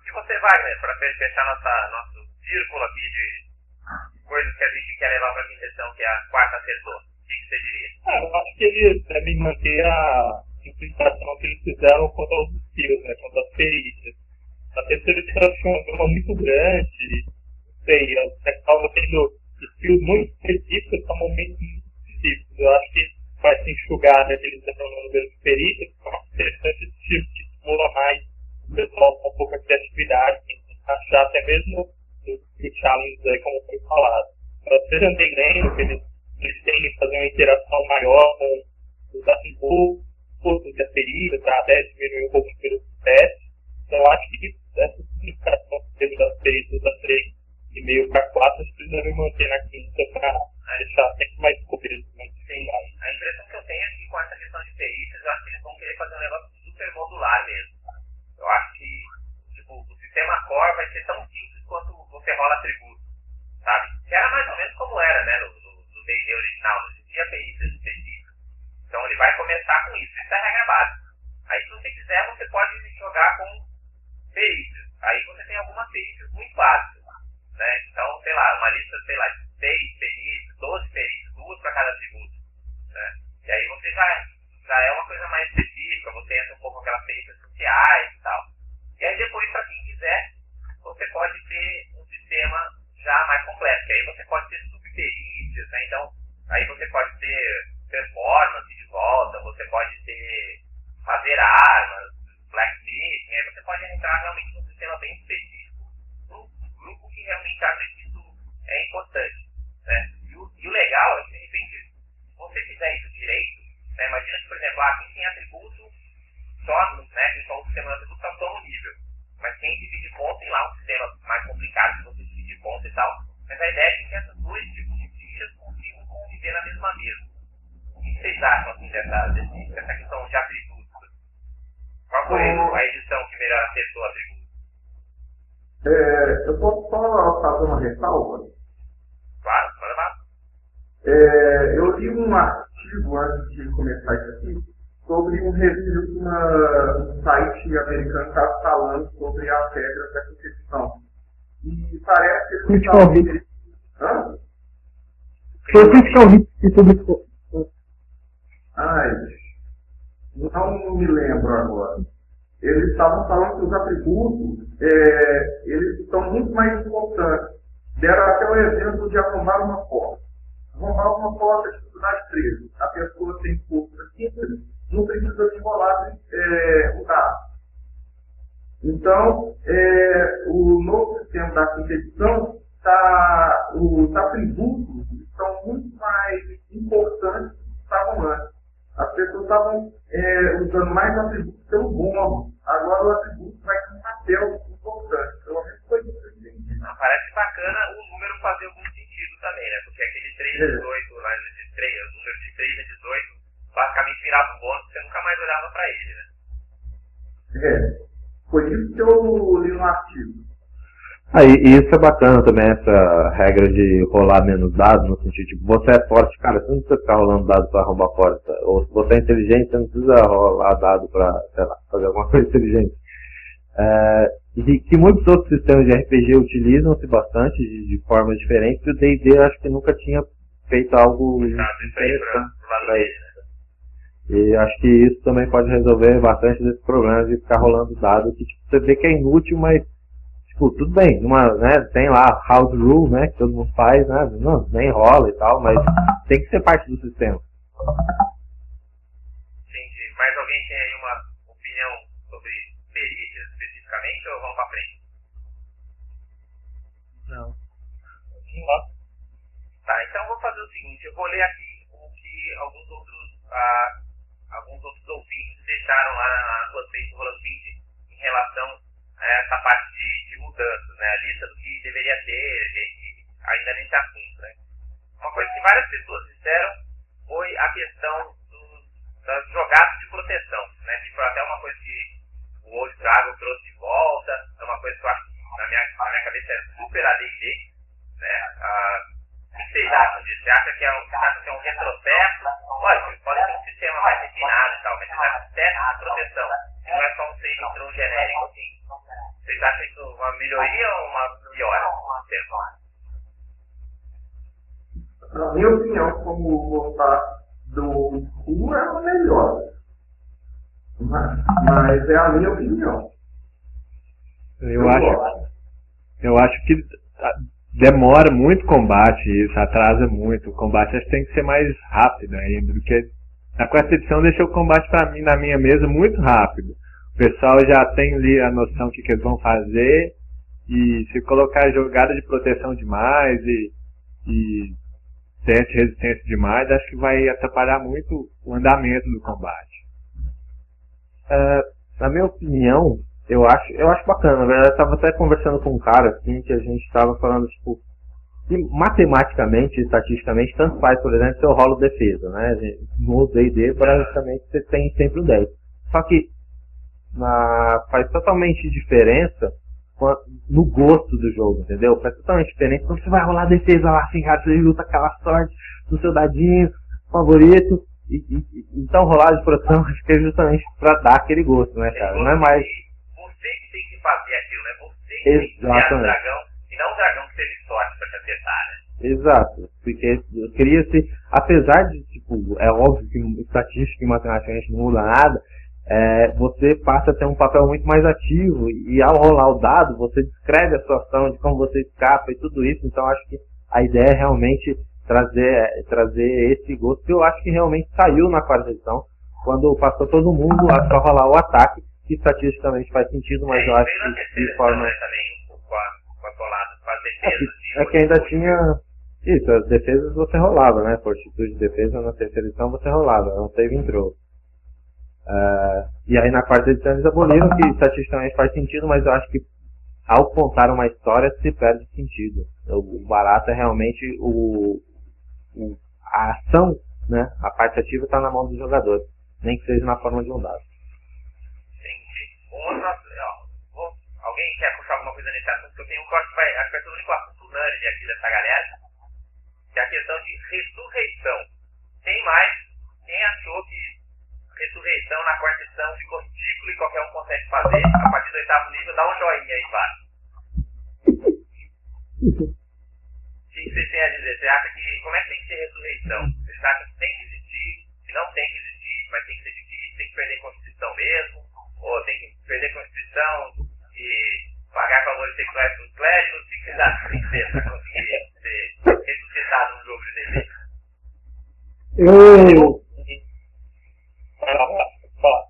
E você, Wagner, para fechar nossa, nosso círculo aqui de coisas que a gente quer levar para a edição, que é a quarta acertou, o que, que você diria? Ah, eu acho que eles devem manter a simplificação que eles fizeram quanto aos skills, né? Quanto às perícias. A terceira edição tinha um gama muito grande, não sei, você acaba tendo skills muito específicos para momentos muito específicos. Eu acho que vai se enxugar, né? Eles dando o número de perícias, que é interessante esse tipo que estimula mais o pessoal com um de criatividade, tem que achar até mesmo o challenge aí, como foi falado. Para seja underground, que eles, eles têm que fazer uma interação maior com os atributos e as perícias, para até diminuir um pouco o período do teste. Então, acho que essa simplificação que teve das perícias da 3 e meio para 4, eles devem manter na quinta para deixar sempre mais mais streamlined. A impressão que eu tenho é que com essa questão de perícias, eu acho que eles vão querer fazer um negócio super modular mesmo. Eu acho que tipo, o sistema core vai ser tão simples quanto você rola atributos, sabe? Que era mais ou menos como era, né, no D&D original, não existia perícias específicas. Então ele vai começar com isso, isso é a regra básica. Aí se você quiser, você pode jogar com perícias. Aí você tem algumas perícias muito básicas, né? Então, sei lá, uma lista, sei lá, de 6 perícias, 12 perícias, duas para cada atributo, né? E aí você já, já é uma coisa mais específica, você entra um pouco com aquelas perícias sociais e tal. E aí depois, para quem quiser, você pode ter um sistema já mais completo, que aí você pode ter subperícias, né? Então, aí você pode ter performance volta, você pode ter fazer armas, blacksmithing, aí você pode entrar realmente num sistema bem específico para grupo que realmente acha que isso é importante. Né? E, o, e o legal é que, de repente, se você fizer isso direito, né? imagina que, por exemplo, ah, quem tem atributo só, né, só o sistema de atributo está só nível. Mas quem divide ponto tem lá um sistema mais complicado de você dividir ponto e tal. Mas a ideia é que esses dois tipos de fichas consigam conviver na mesma mesa. Que vocês acham assim, dessa, dessa questão de atributos? Qual foi a edição que melhor acertou atributos? É, eu posso só fazer uma ressalva? Claro, manda lá. É, eu li um artigo antes de começar isso aqui sobre um review de uma, um site americano que estava falando sobre as regras da competição. E parece que eles Critical estavam- Hit. Hã? Foi o Critical Hit que publicou. Ai, não me lembro agora. Eles estavam falando que os atributos, é, eles são muito mais importantes. Deram até o exemplo de arrombar uma porta. Arrombar uma porta de dificuldade 13. A pessoa tem força 15, não precisa de rolar é, o dado. Então, é, o novo sistema da edição, tá, os atributos são muito mais importantes do que estavam antes. As pessoas estavam é, usando mais atributos pelo bônus. Agora o atributo vai ter um papel importante. Pelo menos foi isso que eu entendi. Não, parece bacana o número fazer algum sentido também, né? Porque aquele 3 a 18, lá de 3, o número de 3 a 18, basicamente virava um bônus, você nunca mais olhava pra ele, né? É. Foi isso que eu li no artigo. Aí, e isso é bacana também, essa regra de rolar menos dados, no sentido, tipo, você é forte, cara, você não precisa ficar rolando dados pra roubar a porta. Ou se você é inteligente, você não precisa rolar dado pra, sei lá, fazer alguma coisa inteligente. É, e que muitos outros sistemas de RPG utilizam-se bastante, de, de formas diferentes, e o D&D acho que nunca tinha feito algo Tá, pra, interessante. pra isso. né? E acho que isso também pode resolver bastante desse problema de ficar rolando dados que tipo, você vê que é inútil, mas tipo, tudo bem, numa, né, tem lá house rule, né, que todo mundo faz, né, não, nem rola e tal, mas tem que ser parte do sistema. Entendi. Mais alguém tem aí uma opinião sobre perícias especificamente ou vamos pra frente? Não. Tá, então eu vou fazer o seguinte, eu vou ler aqui o que alguns outros, ah, alguns outros ouvintes deixaram lá na fanpage do Rolando 20 em relação a essa parte de, de mudanças, né? A lista do que deveria ter e, e ainda nesse assunto, né? Uma coisa que várias pessoas disseram foi a questão dos, das jogadas de proteção, né? Que foi até uma coisa que o Old Dragon trouxe de volta, é uma coisa que eu acho que na minha, na minha cabeça é super AD&D, né? O que vocês acham disso? Você acha que é um, acha que é um retrocesso? Lógico, pode ser um sistema mais refinado e tal, mas você acha que de proteção, não é só um save throw genérico, assim. Vocês acham isso uma melhoria ou uma piora sistema? Na minha opinião, como voltar do cu é o melhor. Mas, mas é a minha opinião. Eu acho, eu acho que ah, demora muito o combate, isso atrasa muito. O combate acho que tem que ser mais rápido ainda, porque a quarta edição deixou o combate para mim na minha mesa muito rápido. O pessoal já tem ali a noção do que, que eles vão fazer e se colocar jogada de proteção demais e, e teste resistência demais, acho que vai atrapalhar muito o andamento do combate. É, na minha opinião, eu acho, eu acho bacana. Na verdade, eu estava até conversando com um cara assim que a gente estava falando tipo que matematicamente, estatisticamente, tanto faz, por exemplo, se eu rolo defesa, né? No D&D, basicamente, você tem sempre um 10. Só que na, faz totalmente diferença no gosto do jogo, entendeu? Faz totalmente diferença quando você vai rolar defesa lá, assim, cara, você luta aquela sorte no seu dadinho favorito. E, e- então rolar de proteção acho que é justamente pra dar aquele gosto, né, cara? Não é mais. Você que tem que fazer aquilo, né? Você que tem que criar o Exatamente. dragão, e não o dragão que teve sorte pra te acertar, né? Exato, porque cria-se, apesar de, tipo, é óbvio que estatística e matematicamente não muda nada, é, você passa a ter um papel muito mais ativo e ao rolar o dado, você descreve a sua ação, de como você escapa e tudo isso, então acho que a ideia é realmente trazer, trazer esse gosto, que eu acho que realmente saiu na quarta edição, quando passou todo mundo a só rolar o ataque, que estatisticamente faz sentido, mas eu É, acho veio na que de forma... também, com com a colada, com as É defesas. que, é que ainda tinha. Isso, as defesas você rolava, né? Fortitude de defesa na terceira edição você rolava, não save entrou. E aí na quarta edição eles aboliram que estatisticamente faz sentido, mas eu acho que ao contar uma história se perde sentido. O barato é realmente o, o- a ação, né? A parte ativa está na mão do jogador, nem que seja na forma de um dado. Entendi. Alguém quer puxar alguma coisa nesse assunto? Eu tenho um corte, acho que vai ser o único assunto nerd aqui dessa galera, que é a questão de ressurreição. Quem mais, quem achou que ressurreição na quarta edição ficou ridículo e qualquer um consegue fazer, a partir do oitavo nível, dá um joinha aí embaixo. O que vocês têm a dizer? Você acha que, como é que tem que ser ressurreição? Vocês acham que tem que existir, que não tem que existir, mas tem que ser difícil, tem que perder Constituição mesmo? Ou tem que perder Constituição e pagar favores sexuais pros clérigos? O que vocês acham que tem que ser pra conseguir ser ressuscitado num jogo de DD? Eu, Fala.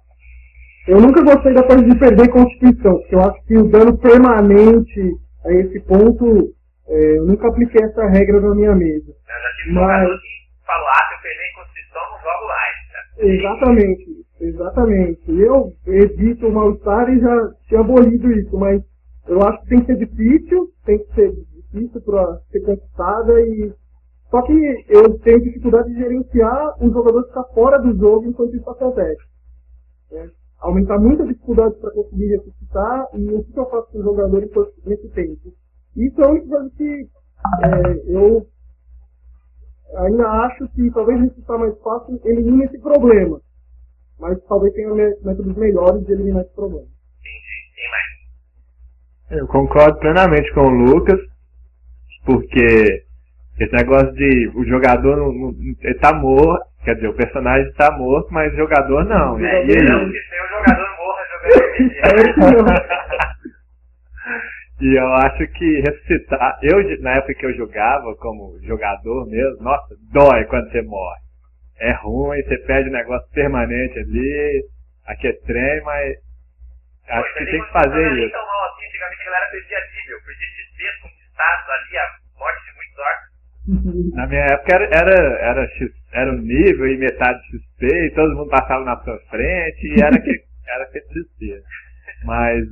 Eu nunca gostei da coisa de perder Constituição, porque eu acho que o dano permanente a esse ponto, é, eu nunca apliquei essa regra na minha mesa. Eu já tive Mas- jogador que falou, ah, se eu perder Constituição, não jogo mais. Né? Exatamente, exatamente. Eu evito o mal-estar e já tinha abolido isso, mas eu acho que tem que ser difícil, tem que ser difícil para ser conquistada e. Só que eu tenho dificuldade de gerenciar o jogador ficar fora do jogo enquanto isso acontece. né? Aumentar muito a dificuldade para conseguir ressuscitar e o que eu faço com o jogador nesse tempo. Isso é a única coisa que é, eu ainda acho que talvez ressuscitar mais fácil elimine esse problema. Mas talvez tenha métodos melhores de eliminar esse problema. Entendi. Tem mais. Eu concordo plenamente com o Lucas, porque esse negócio de o jogador não, não- ele tá morto, quer dizer, o personagem tá morto, mas o jogador não. E É, aí, e não que seu jogador morra É isso mesmo. E eu acho que ressuscitar, eu na época que eu jogava como jogador mesmo, nossa, dói quando você morre. É ruim, você perde um negócio permanente ali, aqui é trem, mas Acho que tem que fazer isso. tão mal assim, antigamente a galera perdia nível, perdia XP conquistados ali, a morte de muitos orcs. Na minha época era, era, era, X, era um nível e metade XP, e todo mundo passava na sua frente, e era que, era que existia. Mas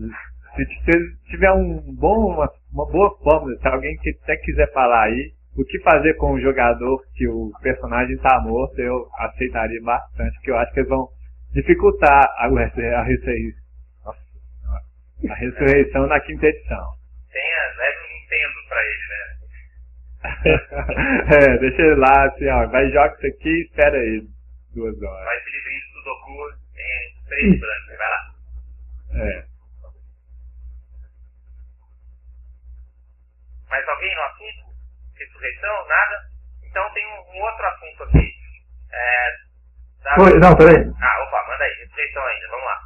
se tiver um bom, uma, uma boa fórmula, se alguém que até quiser falar aí, o que fazer com o jogador que o personagem tá morto, eu aceitaria bastante, porque eu acho que eles vão dificultar a, a, ressurreição, nossa senhora, a ressurreição na quinta edição. Tenha, leve um Nintendo pra ele, né? É, deixa ele lá, assim, ó, vai joga isso aqui e espera aí duas horas. Vai do Sudoku em três brancos, vai lá. É. Mais alguém no assunto? Ressurreição? Nada? Então tem um, um outro assunto aqui. É, da- Oi, não, peraí. Ah, opa, manda aí. Ressurreição ainda, vamos lá.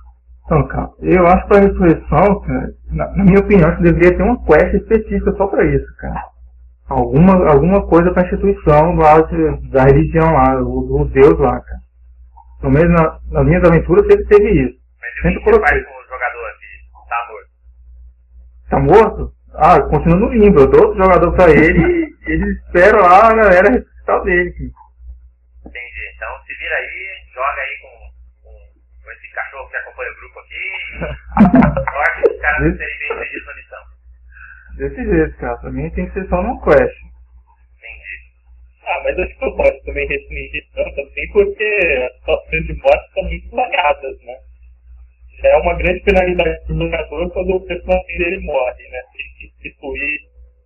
Então, cara, eu acho que pra ressurreição, cara, na, na minha opinião, que deveria ter uma quest específica só pra isso, cara. Alguma, alguma coisa pra instituição lá da religião lá, o, o Deus lá, cara. Pelo menos na, nas minhas aventuras sempre teve isso. Mas Sempre coloquei. faz com o jogador que tá morto? Tá morto? Ah, continua no limbo. Eu dou outro jogador pra ele e ele espera lá a galera ressuscitar o dele. cara. Entendi. Então se vira aí, joga aí com, com, com esse cachorro que acompanha o grupo aqui e sorte os caras não serem bem missão. Desse jeito, cara. Pra mim tem que ser só numa quest. Entendi. Ah, mas acho que eu posso também restringir tanto assim, porque as situações de morte são muito variadas, né? É uma grande penalidade do jogador quando o personagem dele morre, né? Tem que substituir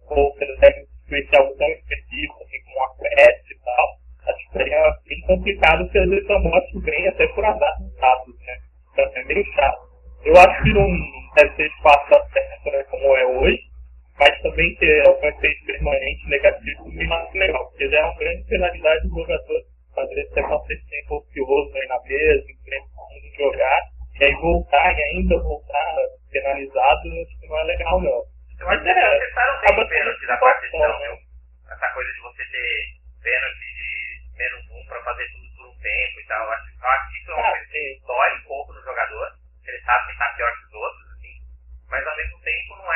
ou deve substituir algo tão específico, assim, como uma quest e tal. Acho que seria bem complicado se às vezes a morte vem até por azar dos dados, né? Então é meio chato. Eu acho que não deve ser fácil acesso, né, como é hoje, mas também ter algum efeito permanente negativo me mais legal, porque já é uma grande penalidade do jogador fazer você passar esse tempo ocioso aí na mesa, em jogar, e aí voltar e ainda voltar penalizado, acho que não é legal não. Eu acho que Mas é, vocês acertaram bem acaba o pênalti da edição, viu? Essa coisa de você ter pênalti de menos um pra fazer tudo por um tempo e tal. Acho, acho que isso é uma Ah, coisa que dói um pouco no jogador. Ele sabe que tá pior que os outros, assim. Mas ao mesmo tempo não é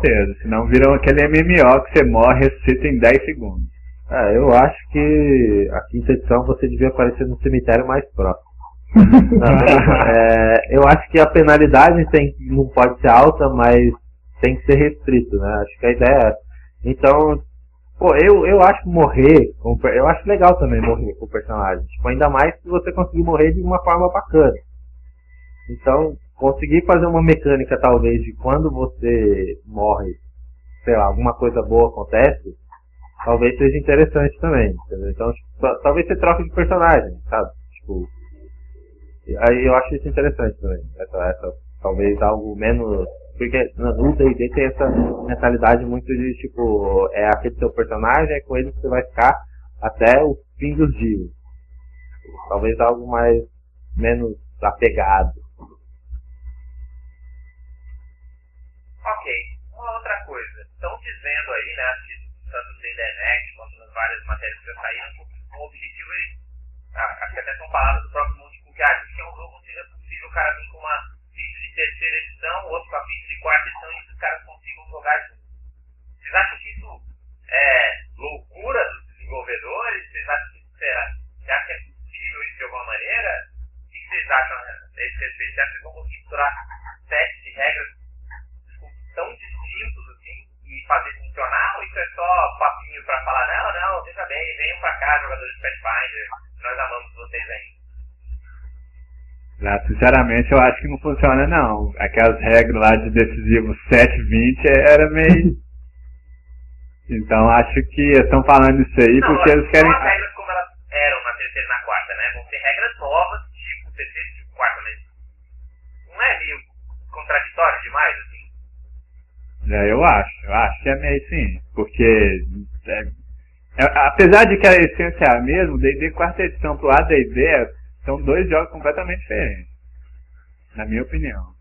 certeza. Senão viram aquele MMO que você morre e ressuscita em 10 segundos. É, eu acho que a quinta edição você devia aparecer no cemitério mais próximo. É, eu acho que a penalidade tem, não pode ser alta, mas tem que ser restrito, né? Acho que a ideia é essa. Então, pô, eu, eu acho morrer, eu acho legal também morrer com o personagem. Tipo, ainda mais se você conseguir morrer de uma forma bacana. Então, conseguir fazer uma mecânica talvez de quando você morre, sei lá, alguma coisa boa acontece, talvez seja interessante também. entendeu? Então, tipo, ta- talvez você troque de personagem, sabe? Tipo, aí eu acho isso interessante também. Essa, essa, talvez algo menos. Porque no D&D tem essa mentalidade muito de tipo, é aquele seu personagem, é com ele que você vai ficar até o fim dos dias. Talvez algo mais menos apegado. Dizendo aí, né, tanto no DDNet quanto nas várias matérias que já saíram, o objetivo é. Ah, acho que até são palavras do próprio Monte que ah, que é um jogo onde seja possível o cara vir com uma ficha de terceira edição, outro com a de quarta edição e que os caras consigam jogar juntos. Vocês acham que isso é loucura dos desenvolvedores? Vocês acham que será? Você acha que é possível isso de alguma maneira? O que vocês acham a esse respeito? Você acha que vão conseguir misturar lá, jogadores de Pathfinder, nós amamos vocês aí. Sinceramente, eu acho que não funciona, não. Aquelas regras lá de decisivo 7-20 é, era meio. então, acho que estão falando isso aí não, porque eles querem. Não as regras como elas eram na terceira e na quarta, né? Vão ser regras novas, tipo terceira e tipo quarta, mas. Não é meio contraditório demais, assim? É, eu acho. Eu acho que é meio sim. Porque é, apesar de que a essência é a mesma, D&D quarta edição pro AD&D são dois jogos completamente diferentes, na minha opinião.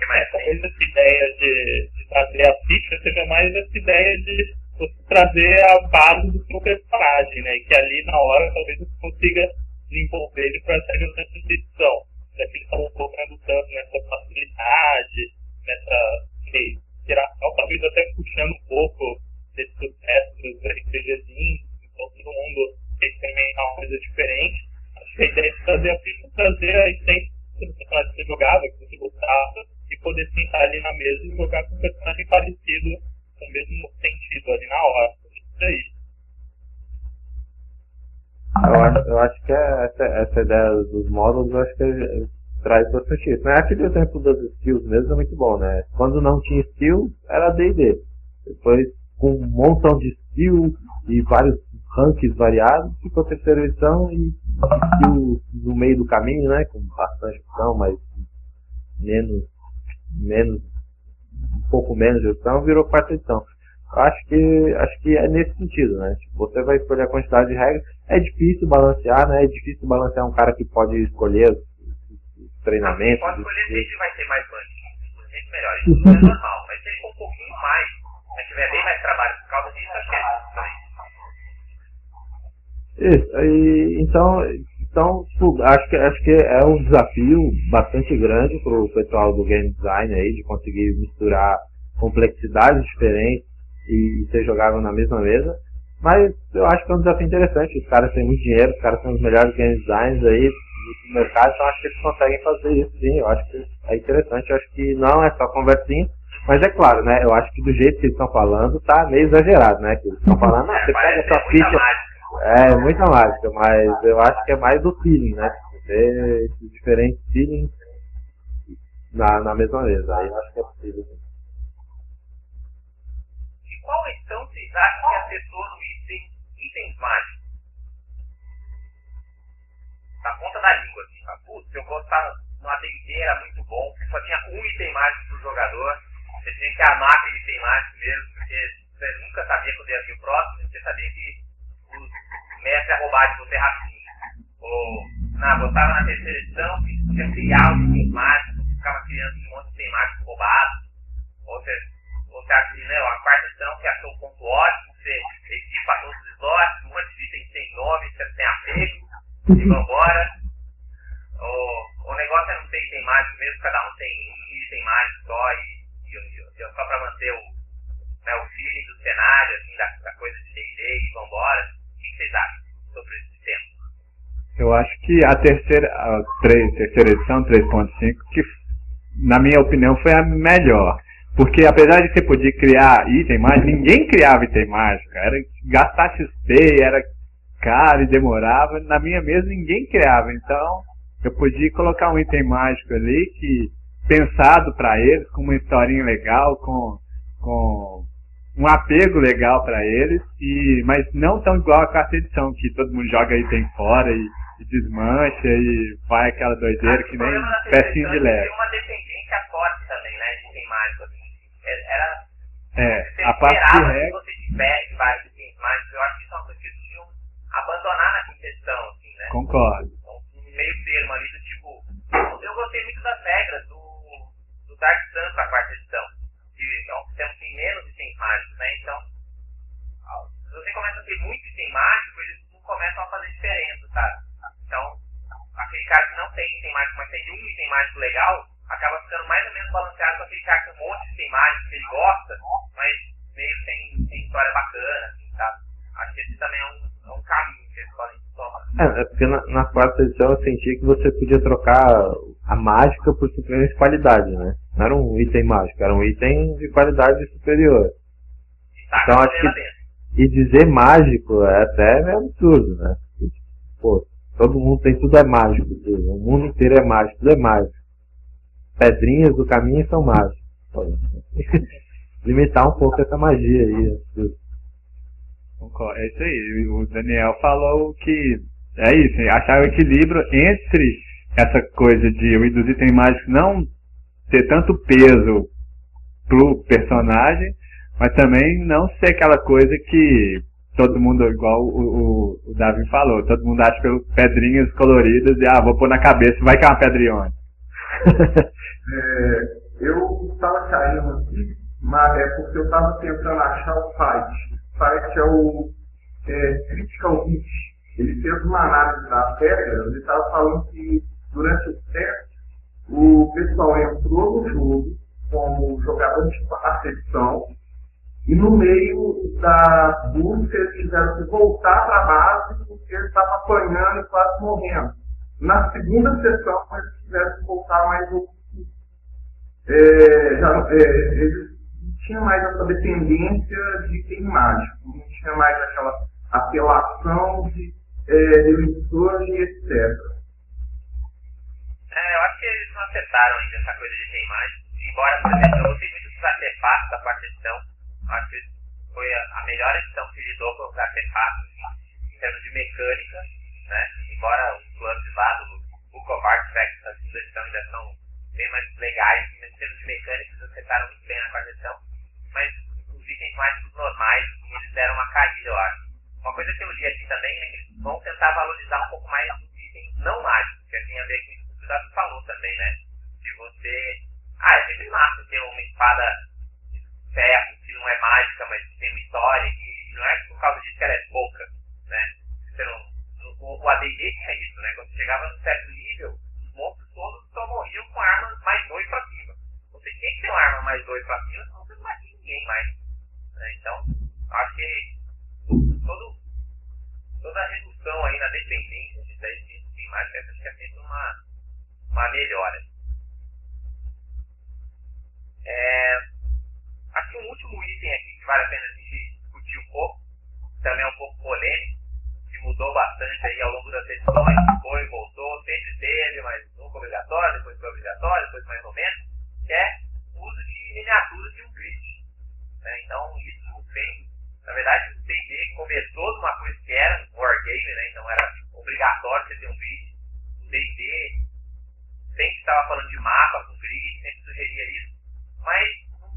É, tem? talvez essa ideia de, de trazer a ficha seja mais essa ideia de você trazer a base do seu personagem, né? E que ali na hora talvez você consiga desenvolver ele para essa edição. Já que eles estavam colocando tanto nessa facilidade, nessa sei, interação, talvez até puxando um pouco desse sucesso dos RPGzinhos, então todo mundo quer experimentar uma coisa diferente. Acho que a ideia de trazer a ficha é trazer a essência do personagem que você jogava, que você gostava, e poder sentar ali na mesa e jogar com um personagem parecido, com o mesmo sentido ali na hora. Isso aí. Eu acho, eu acho que é essa, essa ideia dos módulos, eu acho que é- traz bastante isso. Né? Aquele exemplo das skills mesmo é muito bom, né? Quando não tinha skill, era D&D. Depois, com um montão de skill e vários ranks variados, ficou terceira edição e skill no meio do caminho, né? Com bastante opção, mas menos, menos, um pouco menos de opção, virou quarta edição. Acho que, acho que é nesse sentido, né? Tipo, você vai escolher a quantidade de regras. É difícil balancear, né? É difícil balancear um cara que pode escolher treinamentos. Pode escolher sempre vai ter mais punch, sempre melhor. Isso é normal. Mas se ele for um pouquinho mais, mas tiver bem mais trabalho por causa disso, acho que é isso também. Isso, e, então, então tipo, acho, que, acho que é um desafio bastante grande para o pessoal do game design aí, de conseguir misturar complexidades diferentes e ser jogável na mesma mesa. Mas eu acho que é um desafio interessante. Os caras têm muito dinheiro, os caras são os melhores game designers aí do mercado, então acho que eles conseguem fazer isso sim. Eu acho que é interessante, eu acho que não é só conversinha. Mas é claro, né? Eu acho que do jeito que eles estão falando, tá meio exagerado, né? Que eles estão falando, ah, você pega Parece essa muita ficha. mágica. É, muita mágica, mas eu acho que é mais do feeling, né? Ter esses diferentes feelings na, na mesma mesa. Aí eu acho que é possível. E qual então vocês acham que acertou no item, itens mágicos? Na ponta da língua, assim. Fala, Putz, eu gostava no AD&D, era muito bom, porque só tinha um item mágico pro jogador. Você tinha que amar aquele item mágico mesmo, porque você nunca sabia quando ia vir o próximo, você sabia que os mestres iam roubar de você rapidinho. Ou, não, gostava na terceira edição, que podia criar os itens mágicos, ficava criando um monte de item mágico roubado. Ou você, você acha que, a quarta edição, que achou o ponto ótimo, você equipa todos os slots, um monte de itens sem nome, você tem apego, vambora. O, o negócio é não ter item mágico mesmo, cada um tem um item mágico só, e, e, e- e só pra manter o, né, o feeling do cenário, assim, da, da coisa de D&D e vambora. O que, que vocês acham sobre esse tema? Eu acho que a terceira, a três, terceira edição, 3.5, que na minha opinião foi a melhor. Porque apesar de você poder criar item mágico, ninguém criava item mágico. Era gastar XP, era caro e demorava. Na minha mesa ninguém criava. Então eu podia colocar um item mágico ali que pensado para eles, com uma historinha legal, com, com um apego legal para eles, e mas não tão igual a quarta edição, que todo mundo joga item fora e, e desmancha e vai aquela doideira que nem pecinha de leve. Tem uma dependência forte também, né, de item mágico. Assim. É- Era É, a parte de regra, você tivesse vários itens mágicos. Eu acho que isso é uma coisa que eles deviam abandonar na quinta edição, assim, né? concordo. Então, um meio termo ali do tipo. Eu gostei muito das regras do, do Dark Sun pra quarta edição. Que é um sistema que tem menos itens mágicos, né? Então, se você começa a ter muito item mágico, eles não começam a fazer diferença, sabe? Então, aquele cara que não tem item mágico, mas tem um item mágico legal, acaba ficando mais ou menos balanceado com aquele cara que tem um monte de item mágico que ele gosta, mas meio sem, sem história bacana, assim, sabe? Acho que esse também é um, é um caminho que eles podem tomar. É, é porque na, na quarta edição eu senti que você podia trocar a mágica por simplesmente qualidade, né? Não era um item mágico, era um item de qualidade superior. Tá Então, acho que- dentro. E dizer mágico é até meio absurdo, né? Porque, Pô, todo mundo tem tudo é mágico, tudo. o mundo inteiro é mágico, tudo é mágico. Pedrinhas do caminho são mágicas. Limitar um pouco essa magia aí. absurdo. É isso aí. O Daniel falou que é isso, achar o equilíbrio entre essa coisa de os itens mágicos não ter tanto peso pro personagem, mas também não ser aquela coisa que todo mundo, igual o, o, o Davi falou, todo mundo acha pelas pedrinhas coloridas e ah, vou pôr na cabeça, vai que é uma pedriona. É, eu estava caindo aqui, mas é porque eu estava tentando achar o site. Site é o é, Critical Hit. Ele fez uma análise das regras, ele estava falando que durante o teste o pessoal entrou no jogo como jogador de acepção e no meio da busca eles tiveram que voltar para a base porque eles estavam apanhando e quase morrendo. Na segunda sessão eles tiveram que voltar mais um é, já, é, eles não tinham mais essa dependência de item mágico, não tinha mais aquela apelação de é, e etc. É, eu acho que eles não acertaram ainda essa coisa de item mágico, embora, por exemplo, eu gostei muito dos artefatos da quarta edição, acho que foi a, melhor edição que lidou com os artefatos em termos de mecânica, né? embora os planos lá do Book of Artifacts da segunda edição ainda são bem mais legais, em termos de mecânicos, acertaram muito bem na quarta edição, mas os itens mágicos normais, eles deram uma caída, eu acho. Uma coisa que eu li aqui também é que eles vão tentar valorizar um pouco mais os itens não mágicos, que tem a ver com isso que o Davi falou também, né? De você. Ah, é sempre massa ter uma espada de ferro, que não é mágica, mas que tem uma história, e não é por causa disso que ela é pouca, né? Você não, o, o ADD tinha isso, né? Quando chegava num certo nível, os monstros todos só morriam com armas mais dois pra cima. Você tem que ter uma arma mais dois pra cima, senão você não bate ninguém mais. Né? Então, acho que todo, toda a redução aí na dependência de 10 de imagem, acho que é feito uma, uma melhora. É, acho que um último item aqui que vale a pena a gente discutir um pouco, também é um pouco polêmico, que mudou bastante aí ao longo das sessões, foi, voltou, sempre teve, mas nunca obrigatório, depois foi obrigatório, depois mais ou menos, que é o uso de miniaturas de. Né? Então isso vem, na verdade o D&D começou numa coisa que era um wargame, né? então era obrigatório você ter um grid. O D&D sempre estava falando de mapa com grid, sempre sugeria isso, mas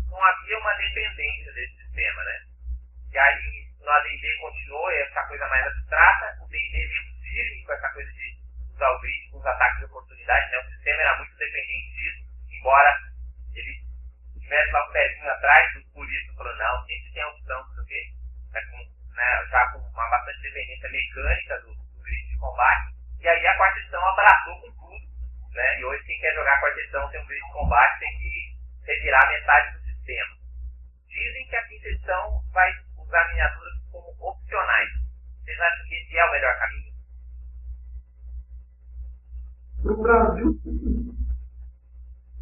não havia uma dependência desse sistema, né? E aí no AD&D continuou essa coisa mais abstrata, o D&D veio firme com essa coisa de usar o grid com os ataques de oportunidade, né? O sistema era muito dependente disso, embora ele tivesse lá o pezinho atrás, por isso falou, não, sempre tem a opção, não sei o quê, mas com, né, já com uma bastante dependência mecânica do, do grid de combate, e aí a quarta edição abraçou com tudo, né? E hoje quem quer jogar a quarta edição tem um grid de combate, tem que retirar metade do sistema. Dizem que a quinta edição vai usar miniaturas como opcionais. Vocês acham que esse é o melhor caminho? Para o Brasil, sim.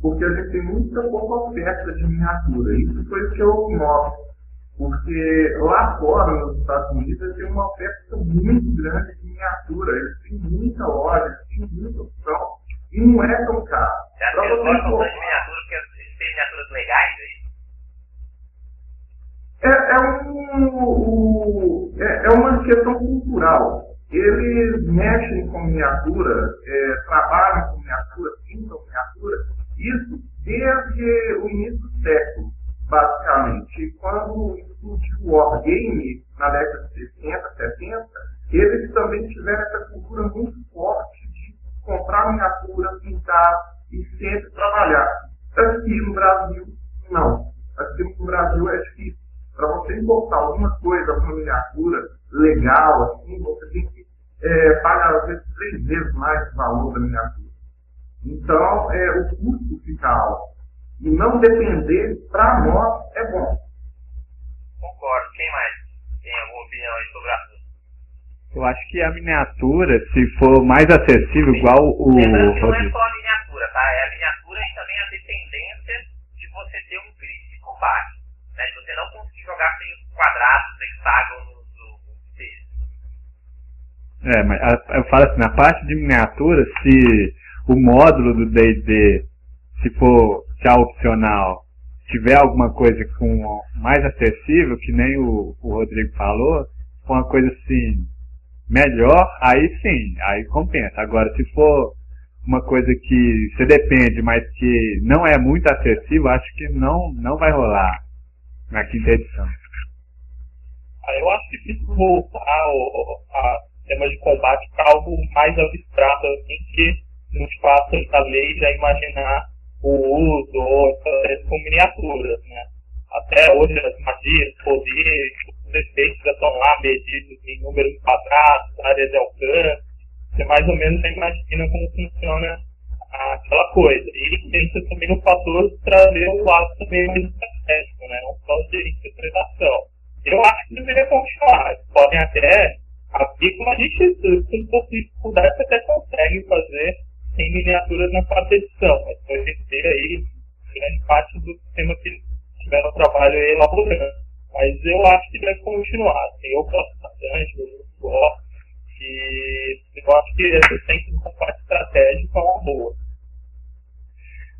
Porque a gente tem muita pouca oferta de miniatura. Isso foi o que eu noto. Porque lá fora, nos Estados Unidos, tem uma oferta muito grande de miniatura. Eles têm muita loja, eles têm muita opção. E não é tão caro. Você acha que eles gostam tanto de miniatura porque eles têm miniaturas legais aí? É, é, um, é, é uma questão cultural. Eles mexem com miniatura, é, trabalham com miniatura, pintam miniatura, isso desde o início do século, basicamente. Quando explodiu o Wargame, na década de 60, 70, eles também tiveram essa cultura muito forte de comprar miniatura, pintar e sempre trabalhar. Aqui no Brasil, não. Aqui no Brasil é difícil para você importar alguma coisa, alguma miniatura legal, assim, você tem que é, pagar às vezes três vezes mais o valor da miniatura. Então, é, o custo fica alto. E não depender, para nós, é bom. Concordo. Quem mais tem alguma opinião aí sobre o assunto? Eu acho que a miniatura, se for mais acessível, igual o. Lembrando que não é só a miniatura, tá? É a miniatura e também a dependência de você ter um grid de combate. Né? De você não conseguir jogar sem os quadrados, hexágonos, o É, mas a- eu falo assim, na parte de miniatura, se o módulo do D&D, se for já opcional, tiver alguma coisa com mais acessível, que nem o, o Rodrigo falou, for uma coisa assim, melhor, aí sim, aí compensa. Agora, se for uma coisa que você depende, mas que não é muito acessível, acho que não, não vai rolar na quinta edição. Ah, eu acho difícil voltar a tema de combate para algo mais abstrato, assim, que nos faça a lei já imaginar o uso ou com miniaturas, né? Até hoje as magias, poderes, os efeitos já estão lá medidos em números quadrados, áreas de alcance, você mais ou menos já imagina como funciona aquela coisa. E pensa também no fator de trazer o lado também mais estratégico, né? não só de interpretação. Eu acho que deveria continuar. Podem até abrir como a gente, com um pouco de dificuldade, até consegue fazer sem miniaturas na quarta edição, mas vai ter aí grande parte do sistema que tiveram trabalho elaborando. Mas eu acho que deve continuar. Assim, eu gosto bastante, eu gosto. E eu acho que essa essência do combate estratégico é uma boa.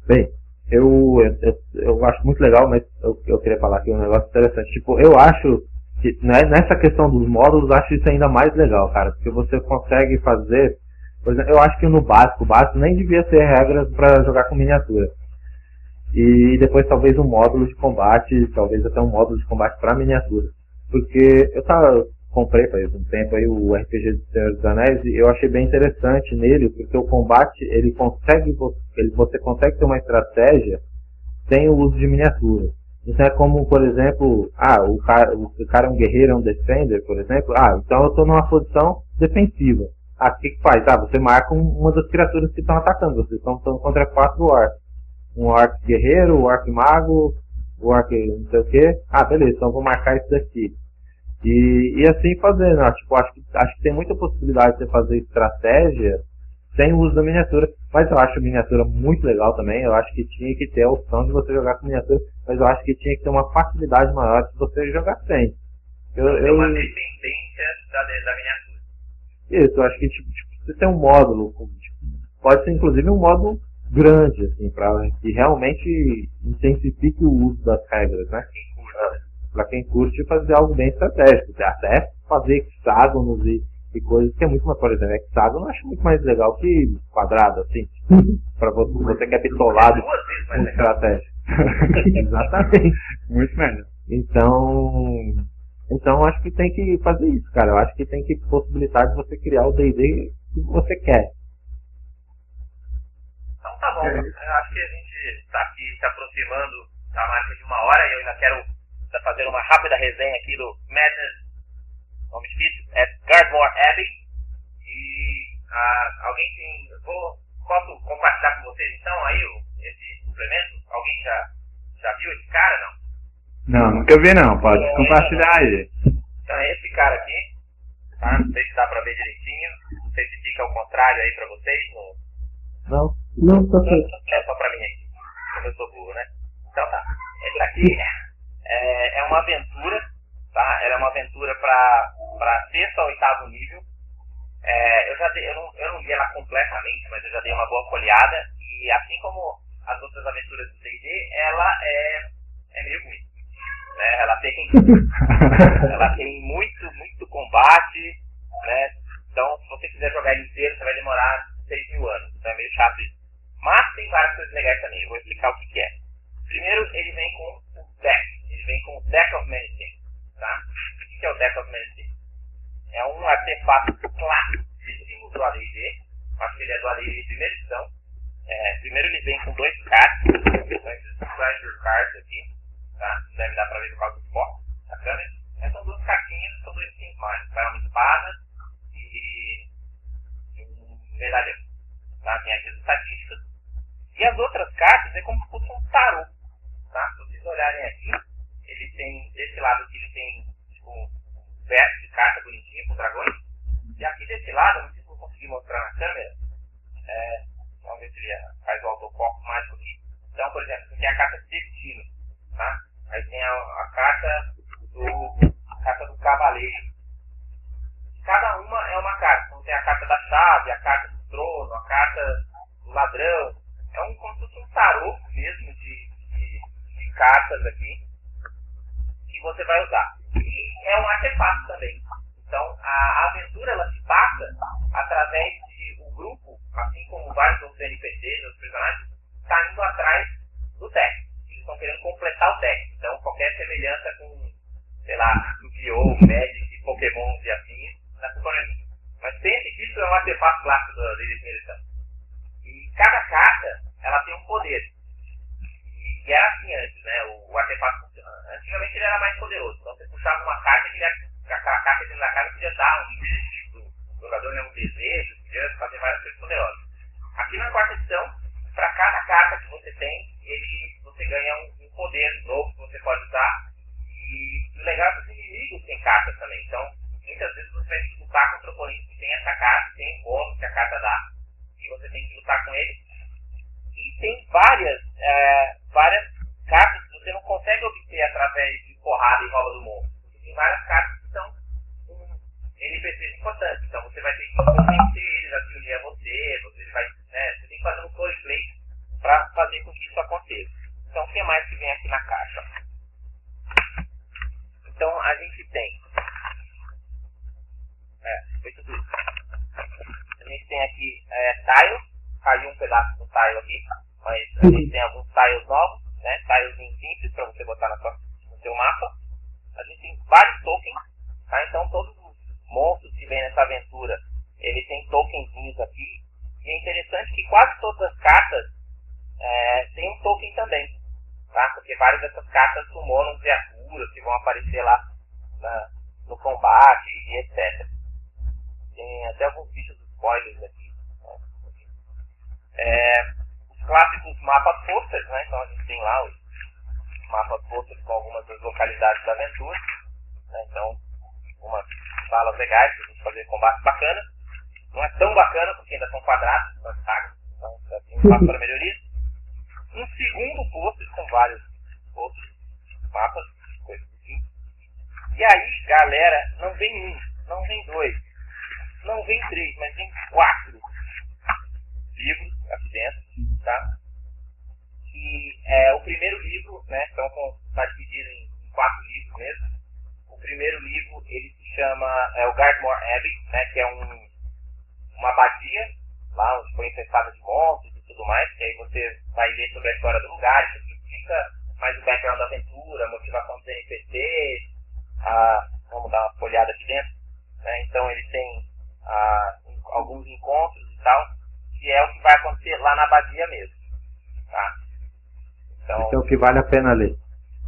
Bem, eu, eu, eu acho muito legal, mas eu, eu queria falar aqui um negócio interessante. Tipo, eu acho que né, nessa questão dos módulos, acho isso ainda mais legal, cara, porque você consegue fazer, por exemplo, eu acho que no básico, o básico nem devia ter regras para jogar com miniatura. E depois talvez um módulo de combate, talvez até um módulo de combate para miniatura. Porque eu tava, comprei faz um tempo aí o RPG do Senhor dos Anéis e eu achei bem interessante nele, porque o combate, ele consegue, ele, você consegue ter uma estratégia sem o uso de miniatura. Então é como, por exemplo, ah, o cara, o cara é um guerreiro, é um defender, por exemplo, ah, então eu estou numa posição defensiva. Ah, o que, que faz? Ah, você marca uma das criaturas que estão atacando, vocês estão contra quatro orcs. Um orc guerreiro, um orc mago, um orc não sei o que. Ah, beleza, então vou marcar isso daqui. E, e assim fazer, né? Tipo, acho que, acho que tem muita possibilidade de você fazer estratégia sem o uso da miniatura, mas eu acho a miniatura muito legal também. Eu acho que tinha que ter a opção de você jogar com miniatura, mas eu acho que tinha que ter uma facilidade maior se você jogar sem. Eu, eu... uma dependência da, da miniatura. Isso, eu acho que tipo, tipo, você tem um módulo, tipo, pode ser inclusive um módulo grande, assim, para que realmente intensifique o uso das regras, né? Para quem curte fazer algo bem estratégico, até fazer hexágonos e e coisas que é muito mais, por exemplo, hexágono eu acho muito mais legal que quadrado, assim. pra você, você que é bitolado com estratégia. Exatamente. Muito melhor. Então, então acho que tem que fazer isso, cara. Eu acho que tem que possibilitar de você criar o D&D que você quer. Então tá bom. Eu acho que a gente está aqui se aproximando da marca de uma hora e eu ainda quero fazer uma rápida resenha aqui do Madness nome difícil, é Gardmore Abbey. E ah, alguém tem. Vou, posso compartilhar com vocês então aí esse suplemento? Alguém já, já viu esse cara não? Não, nunca vi não, pode é, compartilhar aí. Então é esse cara aqui, tá? Não sei se dá pra ver direitinho. Não sei se fica ao contrário aí pra vocês. No... Não, não, tá certo. É só pra mim aqui. Como eu sou burro, né? Então tá. Esse aqui é, é uma aventura tá? Ela é uma aventura para sexto ou oitavo nível. É, eu já dei, eu não, eu não li ela completamente, mas eu já dei uma boa folheada. E assim como as outras aventuras do D&D, ela é, é meio ruim. Né? Ela tem, ela tem muito, muito combate, né? Então, se você quiser jogar ele inteiro, você vai demorar 6 mil anos. Então é meio chato isso. Mas tem várias coisas legais também. Eu vou explicar o que, que é. Primeiro, ele vem com o deck. Ele vem com o deck of many things. Tá? O que é o Deck of Medicine? É um artefato classíssimo do AD&D. Acho que ele é do AD&D de primeira edição. É, primeiro ele vem com dois cards, treasure cards aqui. Tá? Não deve dar pra ver por causa do foco da câmera. Essas são duas cartinhas, são dois skins mágicos. Tá? Uma espada e um medalhão. Tá? Tem aqui as estatísticas. E as outras cartas é como se fosse um tarô. Tá? Se vocês olharem aqui, ele tem, desse lado aqui ele tem tipo, um verso de carta bonitinho com dragões. E aqui desse lado, não sei se vou conseguir mostrar na câmera. É, vamos ver se ele faz o autofoco mágico aqui. Então, por exemplo, aqui tem a carta de destino. Tá? Aí tem a, a carta do a carta do cavaleiro. Cada uma é uma carta. Então tem a carta da chave, a carta do trono, a carta do ladrão. É um como se fosse um tarô mesmo de, de, de cartas aqui que você vai usar. E é um artefato também. Então a aventura ela se passa através de um grupo, assim como vários outros NPCs, os personagens, está indo atrás do deck estão querendo completar o deck. Então, qualquer semelhança com, sei lá, Yu-Gi-Oh!, Magic, Pokémon e assim, não é minha. Mas pense que isso é um artefato clássico da lei de E cada carta, ela tem um poder. E, era assim antes, né? O, o artefato funcionava. Antigamente ele era mais poderoso. Então, você puxava uma carta, que aquela carta dentro da carta podia dar um místico, o jogador, né? Um desejo, podia fazer várias coisas poderosas. Aqui na quarta edição, para cada carta que você tem, ele você ganha um, um poder novo que você pode usar. E o legal é que os inimigos têm cartas também. Então, muitas vezes você vai lutar contra o oponente que tem essa carta, tem um bônus que a carta dá, e você tem que lutar com ele. E tem várias, é, várias cartas que você não consegue obter através de porrada e rola do monstro. Tem várias cartas que são um, NPCs importantes. Então você vai ter que convencer eles a se unir a você, você vai, né, você tem que fazer um roleplay para fazer com que isso aconteça. Então o que mais que vem aqui na caixa? Então a gente tem é, foi tudo isso. A gente tem aqui é, tiles, caiu um pedaço do tile aqui, mas a gente tem alguns tiles novos, né? Tiles simples para você botar na sua, no seu mapa. A gente tem vários tokens, tá? Então todos os monstros que vem nessa aventura, ele tem tokenzinhos aqui. E é interessante que quase todas as cartas é, tem um token também, tá? Porque várias dessas cartas summonam criaturas que vão aparecer lá na, no combate e etc tem até alguns bichos spoilers aqui. Né? É, os clássicos mapas posters, né? Então a gente tem lá os mapas posters com algumas das localidades da aventura. Né? Então, umas salas legais para a gente fazer combate bacana. Não é tão bacana porque ainda são quadrados nas sagas, então tem espaço para melhoria. Um segundo pôster com vários outros mapas, coisas assim. E aí, galera, não vem um, não vem dois não vem três, mas vem quatro livros aqui dentro, tá? Que é o primeiro livro, né? Então está dividido em, quatro livros mesmo. O primeiro livro ele se chama é o Gardmore Abbey, né? Que é um, uma abadia lá onde foi infestada de monstros e tudo mais. Que aí você vai ler sobre a história do lugar, isso explica mais o background da aventura, a motivação dos NPCs. A, vamos dar uma folhada aqui dentro. Né? Então ele tem ah, alguns encontros e tal, que é o que vai acontecer lá na abadia mesmo. Tá? Então, esse é o que vale a pena ler.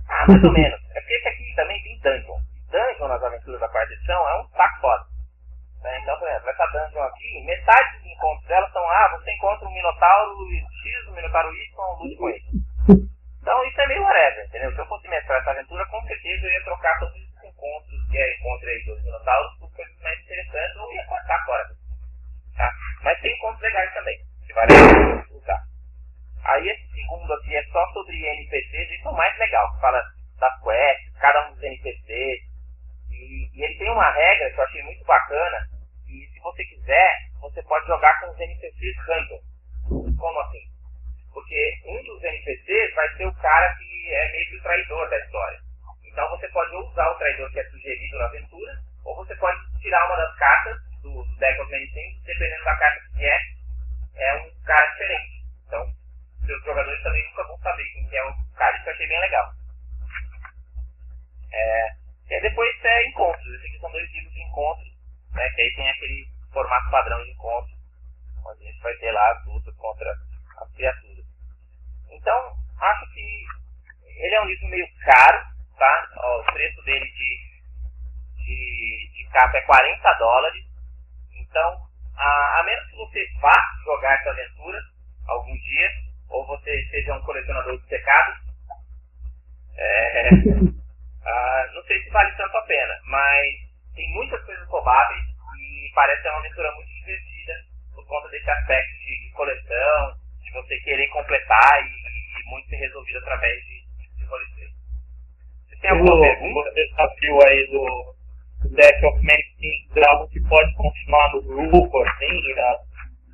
Ah, mais ou menos. É porque esse aqui também tem dungeon. Dungeon nas aventuras da quarta edição é um saco foda. Né? Então, por exemplo, essa dungeon aqui, metade encontros dela são, ah, você encontra um Minotauro X, um Minotauro Y, lute com ele. Então isso é meio whatever, entendeu? Se eu fosse mestrar essa aventura, com certeza eu ia trocar todos esses encontros que é encontro aí dos Minotauros por coisas mais interessantes ou ia cortar fora. Tá? Mas tem encontros legais também, que vale a pena. Aí esse segundo aqui é só sobre NPCs, isso é o mais legal, que fala das quests, cada um dos NPCs. E, e ele tem uma regra que eu achei muito bacana, e se você quiser, você pode jogar com os NPCs random. Como assim? Porque um dos NPCs vai ser o cara que é meio que o traidor da história. Então você pode usar o traidor que é sugerido na aventura, ou você pode tirar uma das cartas do, deck of many things, dependendo da carta que é, é um cara diferente. Então, seus jogadores também nunca vão saber quem é o cara. Isso eu achei bem legal. É, e depois é encontros. Esses aqui são dois tipos de encontros, né? Que aí tem aquele formato padrão de encontro, onde a gente vai ter lá as lutas contra as criaturas. Então, acho que ele é um livro meio caro, tá? Ó, o preço dele de, de, de capa é 40 dólares. Então, a, a menos que você vá jogar essa aventura algum dia, ou você seja um colecionador de secados, é, ah, não sei se vale tanto a pena, mas tem muitas coisas roubáveis e parece ser uma aventura muito divertida por conta desse aspecto de, de coleção, de você querer completar e, e muito ser resolvido através de, de roleplay. Você tem alguma o, pergunta? O desafio aí do Deck of Many Things é algo que pode continuar no grupo, assim, né?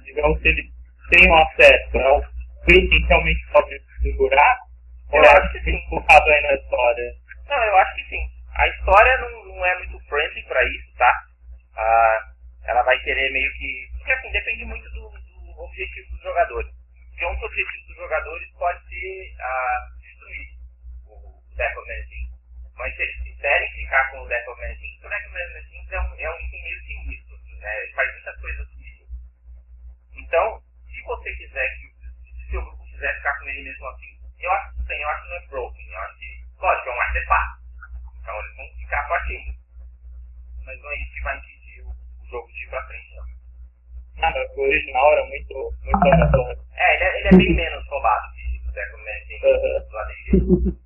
digamos que ele tem um acesso, é o que realmente pode segurar? Eu ou acho que sim. focado aí na história? Não, eu acho que sim. A história não, não é muito friendly para isso, tá? Ah, ela vai querer meio que. Porque assim, depende muito do, do objetivo dos jogadores. Porque um dos objetivos dos jogadores pode ser ah, destruir o Death of. Mas se eles quiserem ficar com o Death of Managing, o Death of é um, é um item meio sinistro, assim, né? Ele faz muitas coisas sinistras. Então, se você quiser que se seu grupo quiser ficar com ele mesmo assim, eu acho que sim, eu acho que não é broken, eu acho que, lógico, é um artefato. Então eles vão ficar partindo. Mas não é isso que vai impedir o, jogo de ir pra frente, não. Nada, o original era muito, muito aleatório. É, ele é, ele é bem menos roubado que o Deco AD&D.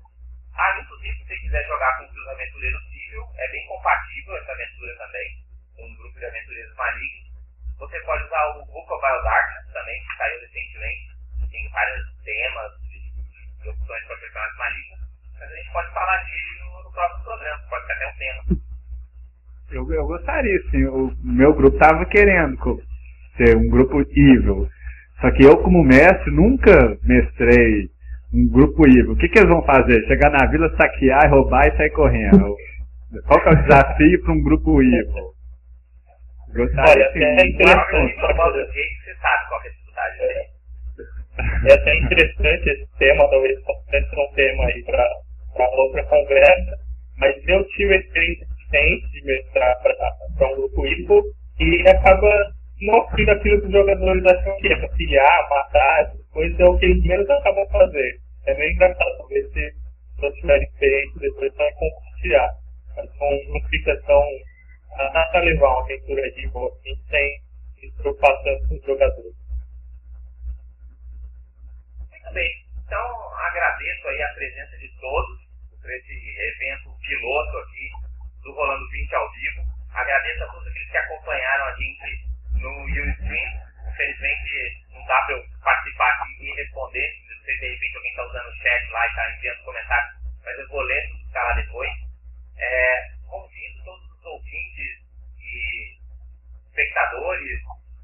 Ah, inclusive, se você quiser jogar com os aventureiros civil, é bem compatível essa aventura também, com um grupo de aventureiros malignos. Você pode usar o Book of Wild Darkness também, que saiu recentemente. Tem vários temas de opções para personagens malignos, mas a gente pode falar dele no, no próximo programa, pode ser até um tema. Eu, eu gostaria, sim. O meu grupo tava querendo ser um grupo evil. Só que eu, como mestre, nunca mestrei um grupo evil. O que, que eles vão fazer? Chegar na vila, saquear, roubar e sair correndo. Qual que é o desafio para um grupo evil? Gostaria, Olha, sim. é interessante. você sabe qual é a dificuldade dele. É até interessante esse tema, talvez possa ser um tema aí para outra conversa, mas eu tive a experiência suficiente de mestrar para um grupo IPO e acaba não sendo aquilo que os jogadores acham que é conciliar, matar, essas coisas, é o que eles menos acabam fazendo. É meio engraçado, talvez se vocês tiverem experiência depois vai compartilhar. Mas não, não fica tão. ah, Dá pra levar uma aventura de boa assim, sem se preocupar tanto com os jogadores. Bem. Então, agradeço aí a presença de todos por esse evento piloto aqui do Rolando 20 ao vivo. Agradeço a todos aqueles que acompanharam a gente no Ustream. Infelizmente, não dá para eu participar aqui e responder. Não sei se de repente alguém está usando o chat lá e está enviando comentários, mas eu vou ler tudo que está lá depois. É, convido todos os ouvintes e espectadores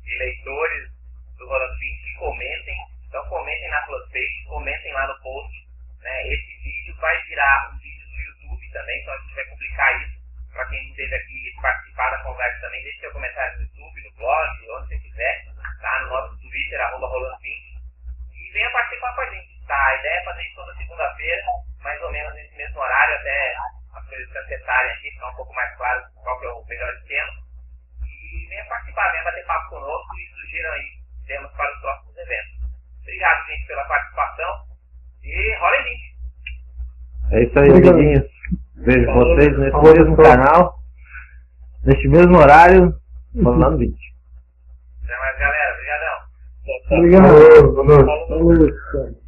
e leitores do Rolando 20 que comentem. Então comentem na fanpage, comentem lá no post. Né? Esse vídeo vai virar um vídeo no YouTube também, então a gente vai publicar isso. Para quem esteve aqui participar da conversa também, deixe seu comentário no YouTube, no blog, onde você quiser, tá? No nosso Twitter, arroba Rolando20. E venha participar com a gente, tá? A ideia é fazer isso toda segunda-feira, mais ou menos nesse mesmo horário, até as coisas se acertarem aqui, ficar um pouco mais claro qual que é o melhor esquema. E venha participar, venha bater papo conosco e sugiram aí temas para os próximos eventos. Obrigado, gente, pela participação. E rola em 20. É isso aí, Obrigado. amiguinhos. Vejo Falou. vocês nesse Falou, mesmo canal, neste mesmo horário, falando 20. Até mais, galera. Obrigadão. Obrigado. Boa noite. Falou. Falou.